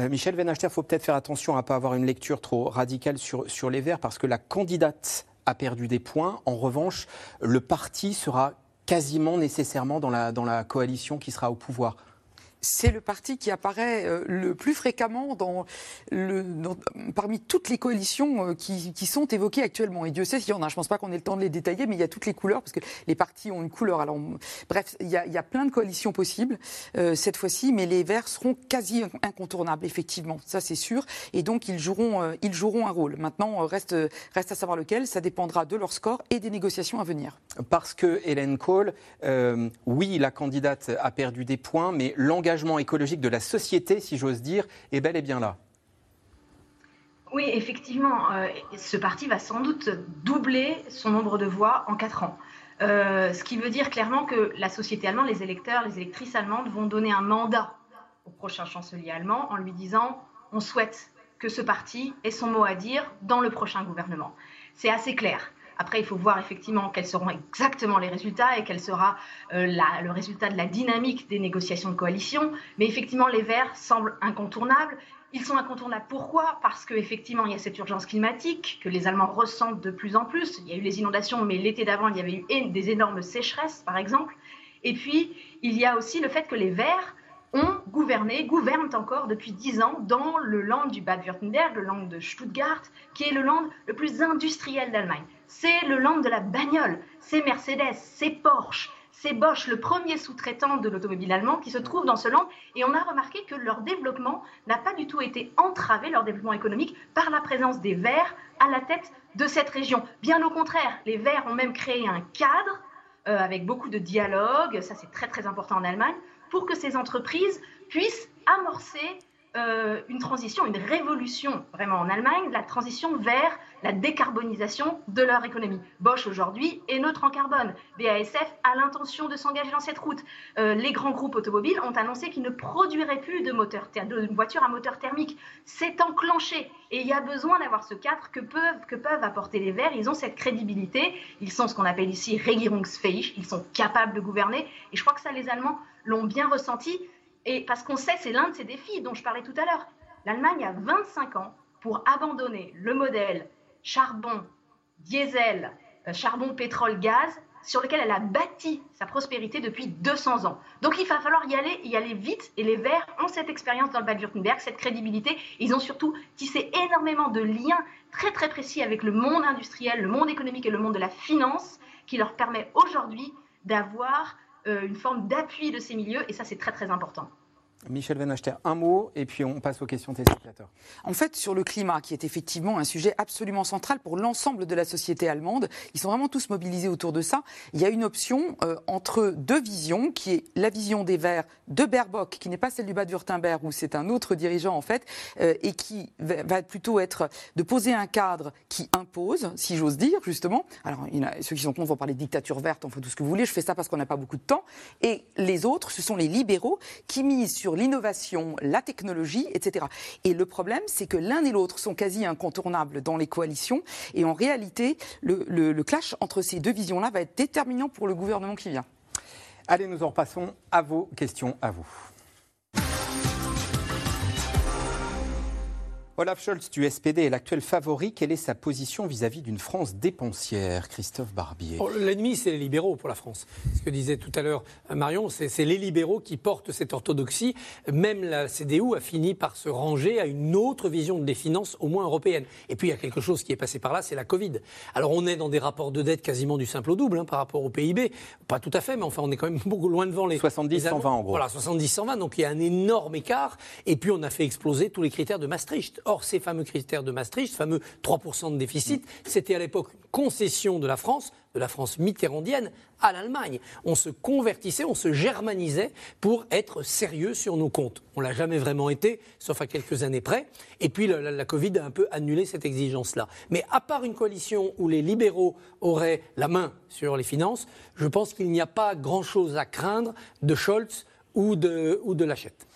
Euh, Michel Venachter, il faut peut-être faire attention à ne pas avoir une lecture trop radicale sur, sur les Verts, parce que la candidate a perdu des points. En revanche, le parti sera quasiment nécessairement dans la, dans la coalition qui sera au pouvoir c'est le parti qui apparaît euh, le plus fréquemment parmi toutes les coalitions euh, qui, sont évoquées actuellement. Et Dieu sait s'il y en a. Je ne pense pas qu'on ait le temps de les détailler, mais il y a toutes les couleurs, parce que les partis ont une couleur. Alors, bref, il y, a, plein de coalitions possibles euh, cette fois-ci, mais les Verts seront quasi incontournables, effectivement. Ça, c'est sûr. Et donc, ils joueront, ils joueront un rôle. Maintenant, reste, reste à savoir lequel. Ça dépendra de leur score et des négociations à venir. Parce que Hélène Kohl, oui, la candidate a perdu des points, mais l'engagement écologique de la société, si j'ose dire, est bel et bien là. Oui, effectivement, euh, ce parti va sans doute doubler son nombre de voix en quatre ans. Euh, ce qui veut dire clairement que la société allemande, les électeurs, les électrices allemandes vont donner un mandat au prochain chancelier allemand en lui disant on souhaite que ce parti ait son mot à dire dans le prochain gouvernement. C'est assez clair. Après, il faut voir effectivement quels seront exactement les résultats et quel sera euh, le résultat de la dynamique des négociations de coalition. Mais effectivement, les Verts semblent incontournables. Ils sont incontournables. Pourquoi? Parce qu'effectivement, il y a cette urgence climatique que les Allemands ressentent de plus en plus. Il y a eu les inondations, mais l'été d'avant, il y avait eu des énormes sécheresses, par exemple. Et puis, il y a aussi le fait que les Verts ont gouverné, gouvernent encore depuis dix ans dans le land du Bade-Württemberg, le land de Stuttgart, qui est le land le plus industriel d'Allemagne. C'est le land de la bagnole, c'est Mercedes, c'est Porsche, c'est Bosch, le premier sous-traitant de l'automobile allemand, qui se trouve dans ce land. Et on a remarqué que leur développement n'a pas du tout été entravé, leur développement économique, par la présence des Verts à la tête de cette région. Bien au contraire, les Verts ont même créé un cadre euh, avec beaucoup de dialogue, ça c'est très très important en Allemagne, pour que ces entreprises puissent amorcer euh, une transition, une révolution vraiment en Allemagne, la transition vers la décarbonisation de leur économie. Bosch aujourd'hui est neutre en carbone. BASF a l'intention de s'engager dans cette route. Euh, les grands groupes automobiles ont annoncé qu'ils ne produiraient plus de, moteurs de voitures à moteur thermique. C'est enclenché et il y a besoin d'avoir ce cadre que peuvent, que peuvent apporter les Verts. Ils ont cette crédibilité. Ils sont ce qu'on appelle ici Regierungsfähig. Ils sont capables de gouverner. Et je crois que ça, les Allemands l'ont bien ressenti. Et parce qu'on sait, c'est l'un de ces défis dont je parlais tout à l'heure. L'Allemagne a 25 ans pour abandonner le modèle charbon, diesel, euh, charbon, pétrole, gaz, sur lequel elle a bâti sa prospérité depuis 200 ans. Donc il va falloir y aller, y aller vite, et les Verts ont cette expérience dans le Bade-Württemberg, cette crédibilité. Ils ont surtout tissé énormément de liens très très précis avec le monde industriel, le monde économique et le monde de la finance, qui leur permet aujourd'hui d'avoir euh, une forme d'appui de ces milieux, et ça c'est très très important. Michel Venachter, un mot et puis on passe aux questions téléspectateurs. En fait, sur le climat, qui est effectivement un sujet absolument central pour l'ensemble de la société allemande, ils sont vraiment tous mobilisés autour de ça. Il y a une option euh, entre deux visions, qui est la vision des Verts de Baerbock, qui n'est pas celle du Bade-Württemberg, où c'est un autre dirigeant en fait, euh, et qui va plutôt être de poser un cadre qui impose, si j'ose dire, justement. Alors, ceux qui sont contre vont parler de dictature verte, on fait tout ce que vous voulez, je fais ça parce qu'on n'a pas beaucoup de temps. Et les autres, ce sont les libéraux qui misent sur l'innovation, la technologie, etc. Et le problème, c'est que l'un et l'autre sont quasi incontournables dans les coalitions. Et en réalité, le, clash entre ces deux visions-là va être déterminant pour le gouvernement qui vient. Allez, nous en repassons à vos questions à vous. Olaf Scholz du SPD est l'actuel favori. Quelle est sa position vis-à-vis d'une France dépensière, Christophe Barbier? Oh, L'ennemi, c'est les libéraux pour la France. Ce que disait tout à l'heure euh, Marion, c'est les libéraux qui portent cette orthodoxie. Même la CDU a fini par se ranger à une autre vision des finances, au moins européenne. Et puis il y a quelque chose qui est passé par là, c'est la Covid. Alors on est dans des rapports de dette quasiment du simple au double hein, par rapport au PIB. Pas tout à fait, mais enfin on est quand même [laughs] beaucoup loin devant les 70-120 en gros. Voilà, 70-120. Donc il y a un énorme écart. Et puis on a fait exploser tous les critères de Maastricht. Or, ces fameux critères de Maastricht, ce fameux 3% de déficit, c'était à l'époque une concession de la France, de la France mitterrandienne, à l'Allemagne. On se convertissait, on se germanisait pour être sérieux sur nos comptes. On l'a jamais vraiment été, sauf à quelques années près. Et puis la, la Covid a un peu annulé cette exigence-là. Mais à part une coalition où les libéraux auraient la main sur les finances, je pense qu'il n'y a pas grand-chose à craindre de Scholz ou de, ou de Lachette.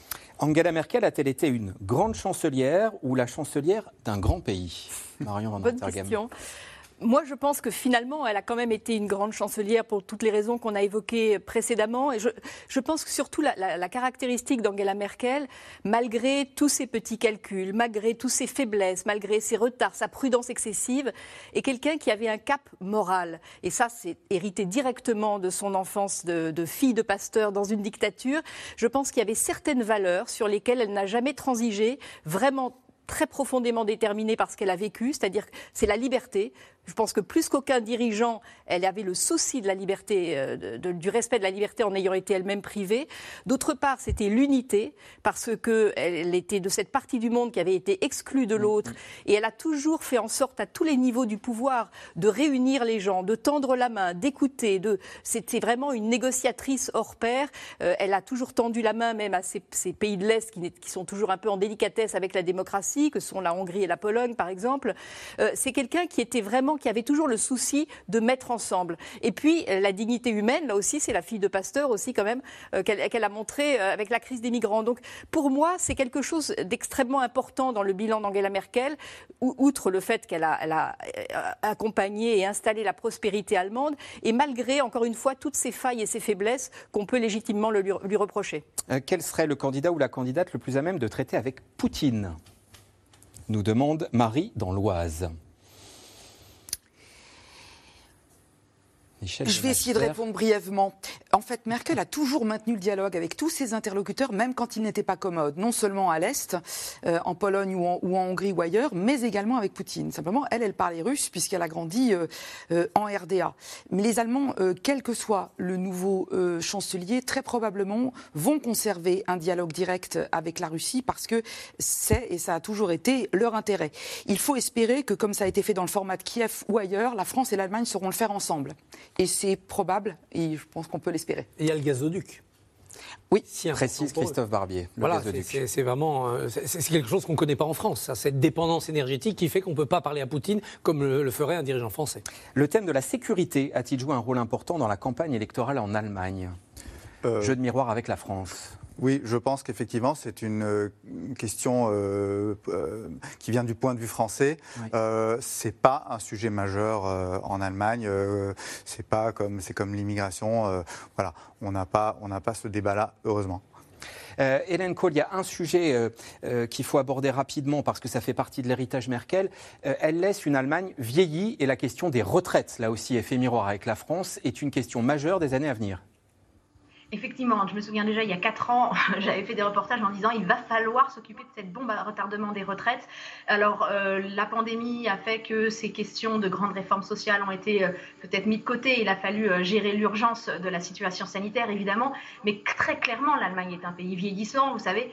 Angela Merkel a-t-elle été une grande chancelière ou la chancelière d'un grand pays? Marion Van Bonne question. Moi, je pense que finalement, elle a quand même été une grande chancelière pour toutes les raisons qu'on a évoquées précédemment. Et je, pense que surtout la, caractéristique d'Angela Merkel, malgré tous ses petits calculs, malgré toutes ses faiblesses, malgré ses retards, sa prudence excessive, est quelqu'un qui avait un cap moral. Et ça, c'est hérité directement de son enfance de, de fille de pasteur dans une dictature. Je pense qu'il y avait certaines valeurs sur lesquelles elle n'a jamais transigé, vraiment très profondément déterminée par ce qu'elle a vécu, c'est-à-dire c'est la liberté. Je pense que plus qu'aucun dirigeant, elle avait le souci de la liberté, euh, du respect de la liberté en ayant été elle-même privée. D'autre part, c'était l'unité, parce qu'elle était de cette partie du monde qui avait été exclue de l'autre, et elle a toujours fait en sorte, à tous les niveaux du pouvoir, de réunir les gens, de tendre la main, d'écouter. C'était vraiment une négociatrice hors pair. Euh, elle a toujours tendu la main même à ces, pays de l'Est qui, sont toujours un peu en délicatesse avec la démocratie que sont la Hongrie et la Pologne, par exemple. Euh, c'est quelqu'un qui était vraiment, qui avait toujours le souci de mettre ensemble. Et puis, la dignité humaine, là aussi, c'est la fille de Pasteur aussi, quand même, qu'elle a montré avec la crise des migrants. Donc, pour moi, c'est quelque chose d'extrêmement important dans le bilan d'Angela Merkel, outre le fait qu'elle a, accompagné et installé la prospérité allemande, et malgré, encore une fois, toutes ces failles et ces faiblesses qu'on peut légitimement le, lui reprocher. Euh, quel serait le candidat ou la candidate le plus à même de traiter avec Poutine? Nous demande Marie dans l'Oise. Je vais essayer de répondre brièvement. En fait, Merkel a toujours maintenu le dialogue avec tous ses interlocuteurs, même quand il n'était pas commode, non seulement à l'Est, euh, en Pologne ou en, Hongrie ou ailleurs, mais également avec Poutine. Simplement, elle, elle parlait russe puisqu'elle a grandi euh, euh, en RDA. Mais les Allemands, quel que soit le nouveau chancelier, très probablement vont conserver un dialogue direct avec la Russie parce que c'est, et ça a toujours été, leur intérêt. Il faut espérer que, comme ça a été fait dans le format de Kiev ou ailleurs, la France et l'Allemagne sauront le faire ensemble. Et c'est probable, et je pense qu'on peut Et il y a le gazoduc. Oui, si précise Christophe Barbier. Le voilà, c'est vraiment euh, c'est quelque chose qu'on ne connaît pas en France, ça, cette dépendance énergétique qui fait qu'on ne peut pas parler à Poutine comme le, ferait un dirigeant français. Le thème de la sécurité a-t-il joué un rôle important dans la campagne électorale en Allemagne? Euh, Jeu de miroir avec la France. Oui, je pense qu'effectivement, c'est une euh, question euh, euh, qui vient du point de vue français. Ce c'est pas un sujet majeur en Allemagne. c'est pas comme c'est comme l'immigration. voilà, on n'a pas on n'a pas ce débat-là, heureusement. Hélène Kohl, il y a un sujet qu'il faut aborder rapidement parce que ça fait partie de l'héritage Merkel. elle laisse une Allemagne vieillie et la question des retraites, là aussi effet miroir avec la France, est une question majeure des années à venir. Effectivement, je me souviens déjà, il y a quatre ans, [laughs] j'avais fait des reportages en disant il va falloir s'occuper de cette bombe à retardement des retraites. Alors, euh, la pandémie a fait que ces questions de grandes réformes sociales ont été euh, peut-être mises de côté. Il a fallu euh, gérer l'urgence de la situation sanitaire, évidemment. Mais très clairement, l'Allemagne est un pays vieillissant. Vous savez,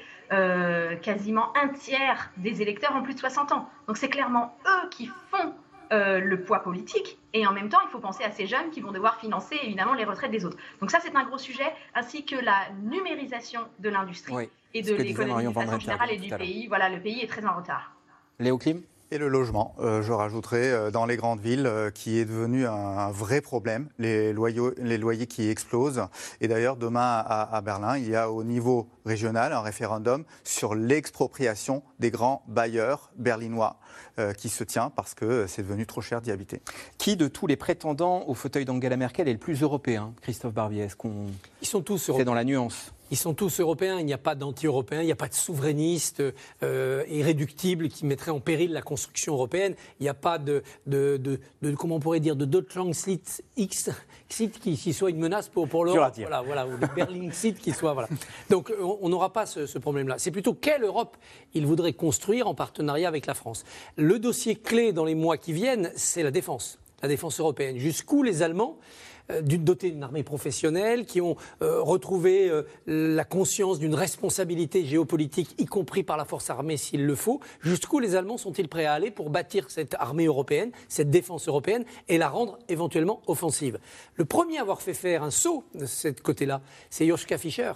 quasiment un tiers des électeurs ont plus de 60 ans. Donc, c'est clairement eux qui font euh, le poids politique et en même temps il faut penser à ces jeunes qui vont devoir financer évidemment les retraites des autres. Donc ça c'est un gros sujet ainsi que la numérisation de l'industrie et de l'économie générale et du pays. Voilà, le pays est très en retard. Léo Klim? Et le logement, euh, je rajouterai, euh, dans les grandes villes, euh, qui est devenu un, vrai problème, les, les loyers qui explosent. Et d'ailleurs, demain à, Berlin, il y a au niveau régional un référendum sur l'expropriation des grands bailleurs berlinois qui se tient parce que c'est devenu trop cher d'y habiter. Qui de tous les prétendants au fauteuil d'Angela Merkel est le plus européen? Christophe Barbier, est-ce qu'on... Ils sont tous européens. C'est dans la nuance. Ils sont tous européens, il n'y a pas d'anti-européens, il n'y a pas de souverainistes euh, irréductibles qui mettraient en péril la construction européenne. Il n'y a pas de, de, de, comment on pourrait dire, de Deutschland X site qui, qui, soit une menace pour, pour l'Europe. Voilà, voilà, ou le Berlin site qui soit. Voilà. Donc on n'aura pas ce, ce problème-là. C'est plutôt quelle Europe il voudrait construire en partenariat avec la France. Le dossier clé dans les mois qui viennent, c'est la défense, la défense européenne. Jusqu'où les Allemands euh, dotés d'une armée professionnelle, qui ont euh, retrouvé euh, la conscience d'une responsabilité géopolitique, y compris par la force armée s'il le faut. Jusqu'où les Allemands sont-ils prêts à aller pour bâtir cette armée européenne, cette défense européenne, et la rendre éventuellement offensive? Le premier à avoir fait faire un saut de ce côté-là, c'est Joschka Fischer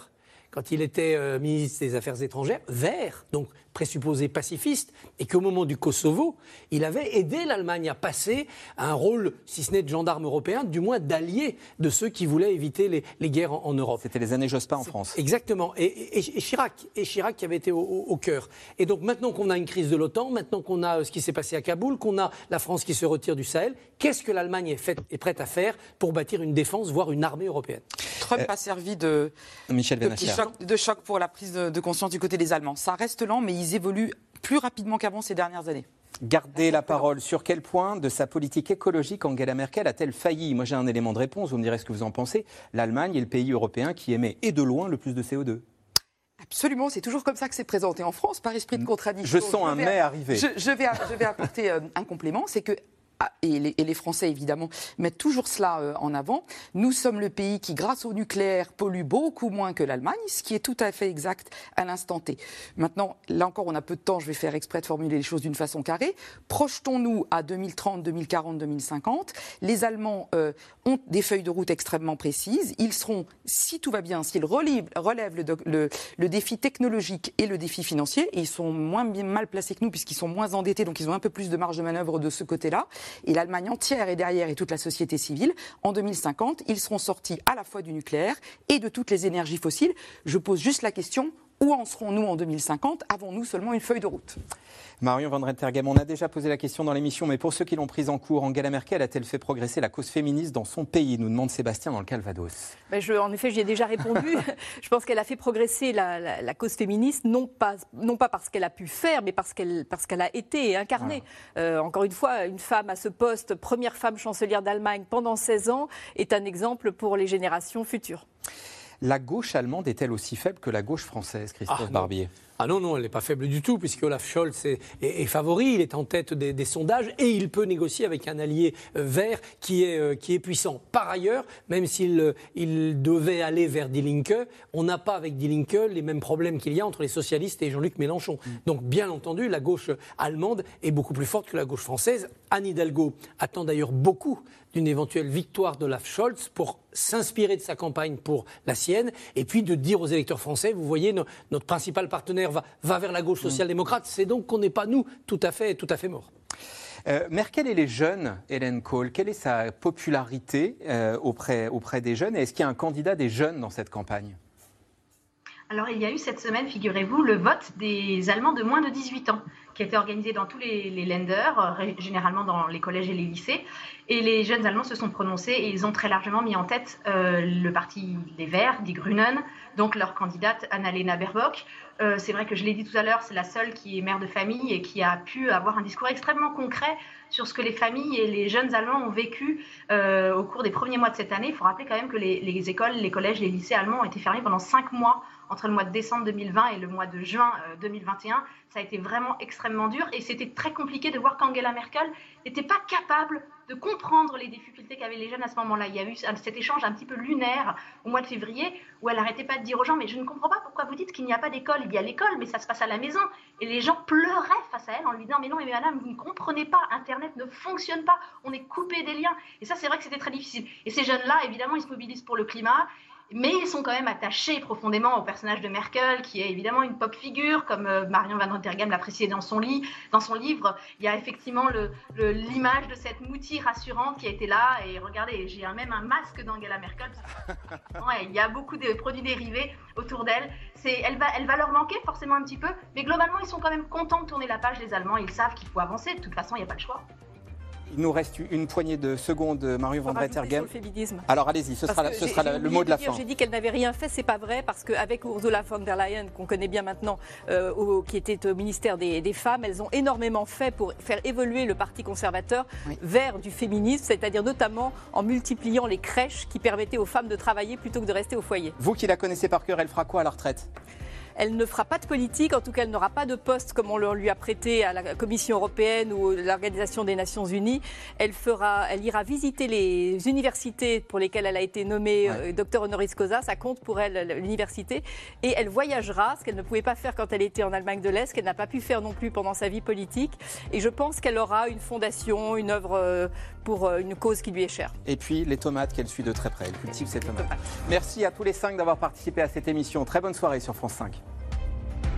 quand il était ministre des Affaires étrangères, vert, donc présupposé pacifiste, et qu'au moment du Kosovo, il avait aidé l'Allemagne à passer à un rôle, si ce n'est de gendarme européen, du moins d'allié de ceux qui voulaient éviter les, guerres en, Europe. C'était les années Jospin en France. Exactement. Et, Chirac, et Chirac qui avait été au, cœur. Et donc maintenant qu'on a une crise de l'OTAN, maintenant qu'on a ce qui s'est passé à Kaboul, qu'on a la France qui se retire du Sahel, qu'est-ce que l'Allemagne est, est, prête à faire pour bâtir une défense, voire une armée européenne? Trump a servi de, Michel de, choc, de choc pour la prise de, de conscience du côté des Allemands. Ça reste lent, mais ils évoluent plus rapidement qu'avant ces dernières années. Gardez la parole. Sur quel point de sa politique écologique Angela Merkel a-t-elle failli? Moi j'ai un élément de réponse, vous me direz ce que vous en pensez. L'Allemagne est le pays européen qui émet, et de loin, le plus de CO2. Absolument, c'est toujours comme ça que c'est présenté en France, par esprit de contradiction. Je sens un mais arriver. Je, vais, je vais apporter euh, un complément, c'est que et les, et les Français évidemment mettent toujours cela en avant. Nous sommes le pays qui, grâce au nucléaire, pollue beaucoup moins que l'Allemagne, ce qui est tout à fait exact à l'instant T. Maintenant, là encore, on a peu de temps, je vais faire exprès de formuler les choses d'une façon carrée. Projetons-nous à 2030, 2040, 2050. Les Allemands euh, ont des feuilles de route extrêmement précises. Ils seront, si tout va bien, s'ils relèvent, le, le, défi technologique et le défi financier, et ils sont moins bien, mal placés que nous puisqu'ils sont moins endettés, donc ils ont un peu plus de marge de manœuvre de ce côté-là. Et l'Allemagne entière est derrière et toute la société civile. En 2050, ils seront sortis à la fois du nucléaire et de toutes les énergies fossiles. Je pose juste la question où en serons-nous en 2050 Avons-nous seulement une feuille de route? Marion Van Rentergem, on a déjà posé la question dans l'émission, mais pour ceux qui l'ont prise en cours, Angela Merkel a-t-elle fait progresser la cause féministe dans son pays? Nous demande Sébastien dans le Calvados. Ben je, en effet, j'y ai déjà répondu. [laughs] je pense qu'elle a fait progresser la, cause féministe, non pas, non pas parce qu'elle a pu faire, mais parce qu'elle parce qu'elle a été et incarnée. Euh, encore une fois, une femme à ce poste, première femme chancelière d'Allemagne pendant 16 ans, est un exemple pour les générations futures. La gauche allemande est-elle aussi faible que la gauche française, Christophe ah, Barbier? Ah non, non, elle n'est pas faible du tout, puisque Olaf Scholz est, favori, il est en tête des, sondages et il peut négocier avec un allié euh, vert qui est, euh, qui est puissant. Par ailleurs, même s'il euh, il devait aller vers Die Linke, on n'a pas avec Die Linke les mêmes problèmes qu'il y a entre les socialistes et Jean-Luc Mélenchon. Mm. Donc, bien entendu, la gauche allemande est beaucoup plus forte que la gauche française. Anne Hidalgo attend d'ailleurs beaucoup d'une éventuelle victoire d'Olaf Scholz pour s'inspirer de sa campagne pour la sienne et puis de dire aux électeurs français, vous voyez, notre principal partenaire va, va vers la gauche mm. social-démocrate. C'est donc qu'on n'est pas, nous, tout à fait, tout à fait morts. Euh, Merkel et les jeunes, Hélène Kohl, quelle est sa popularité euh, auprès, auprès des jeunes? Et est-ce qu'il y a un candidat des jeunes dans cette campagne? Alors, il y a eu cette semaine, figurez-vous, le vote des Allemands de moins de 18 ans, qui a été organisé dans tous les, les lenders, euh, généralement dans les collèges et les lycées. Et les jeunes Allemands se sont prononcés et ils ont très largement mis en tête euh, le parti des Verts, Die Grünen, donc leur candidate Annalena Baerbock. Euh, c'est vrai que je l'ai dit tout à l'heure, c'est la seule qui est mère de famille et qui a pu avoir un discours extrêmement concret sur ce que les familles et les jeunes Allemands ont vécu au cours des premiers mois de cette année. Il faut rappeler quand même que les, les écoles, les collèges, les lycées allemands ont été fermés pendant cinq mois entre le mois de décembre 2020 et le mois de juin 2021. Ça a été vraiment extrêmement dur et c'était très compliqué de voir qu'Angela Merkel n'était pas capable de comprendre les difficultés qu'avaient les jeunes à ce moment-là. Il y a eu cet échange un petit peu lunaire au mois de février où elle n'arrêtait pas de dire aux gens Mais je ne comprends pas pourquoi vous dites qu'il n'y a pas d'école. Il y a l'école, mais ça se passe à la maison. Et les gens pleuraient face à elle en lui disant Mais non, mais madame, vous ne comprenez pas. Internet ne fonctionne pas. On est coupé des liens. Et ça, c'est vrai que c'était très difficile. Et ces jeunes-là, évidemment, ils se mobilisent pour le climat mais ils sont quand même attachés profondément au personnage de Merkel, qui est évidemment une pop figure, comme euh, Marion Van Rotergem l'a précisé dans son, livre. Il y a effectivement l'image de cette moutie rassurante qui a été là. Et regardez, j'ai même un masque d'Angela Merkel. Il y a beaucoup de produits dérivés autour d'elle. Elle va, elle va leur manquer forcément un petit peu, mais globalement, ils sont quand même contents de tourner la page, les Allemands. Ils savent qu'il faut avancer. De toute façon, il n'y a pas le choix. Il nous reste une poignée de secondes, Mario Van Tergem. Alors allez-y, ce sera, ce sera le mot de la fin. J'ai dit qu'elle n'avait rien fait, c'est pas vrai, parce qu'avec Ursula von der Leyen, qu'on connaît bien maintenant, euh, qui était au ministère des, Femmes, elles ont énormément fait pour faire évoluer le Parti conservateur vers du féminisme, c'est-à-dire notamment en multipliant les crèches qui permettaient aux femmes de travailler plutôt que de rester au foyer. Vous qui la connaissez par cœur, elle fera quoi à la retraite? Elle ne fera pas de politique, en tout cas elle n'aura pas de poste comme on lui a prêté à la Commission européenne ou l'Organisation des Nations Unies. Elle, fera, elle ira visiter les universités pour lesquelles elle a été nommée euh, docteur honoris causa, ça compte pour elle l'université, et elle voyagera, ce qu'elle ne pouvait pas faire quand elle était en Allemagne de l'Est, qu'elle n'a pas pu faire non plus pendant sa vie politique. Et je pense qu'elle aura une fondation, une œuvre euh, pour euh, une cause qui lui est chère. Et puis les tomates qu'elle suit de très près, elle cultive ses tomates. Merci à tous les cinq d'avoir participé à cette émission. Très bonne soirée sur France 5.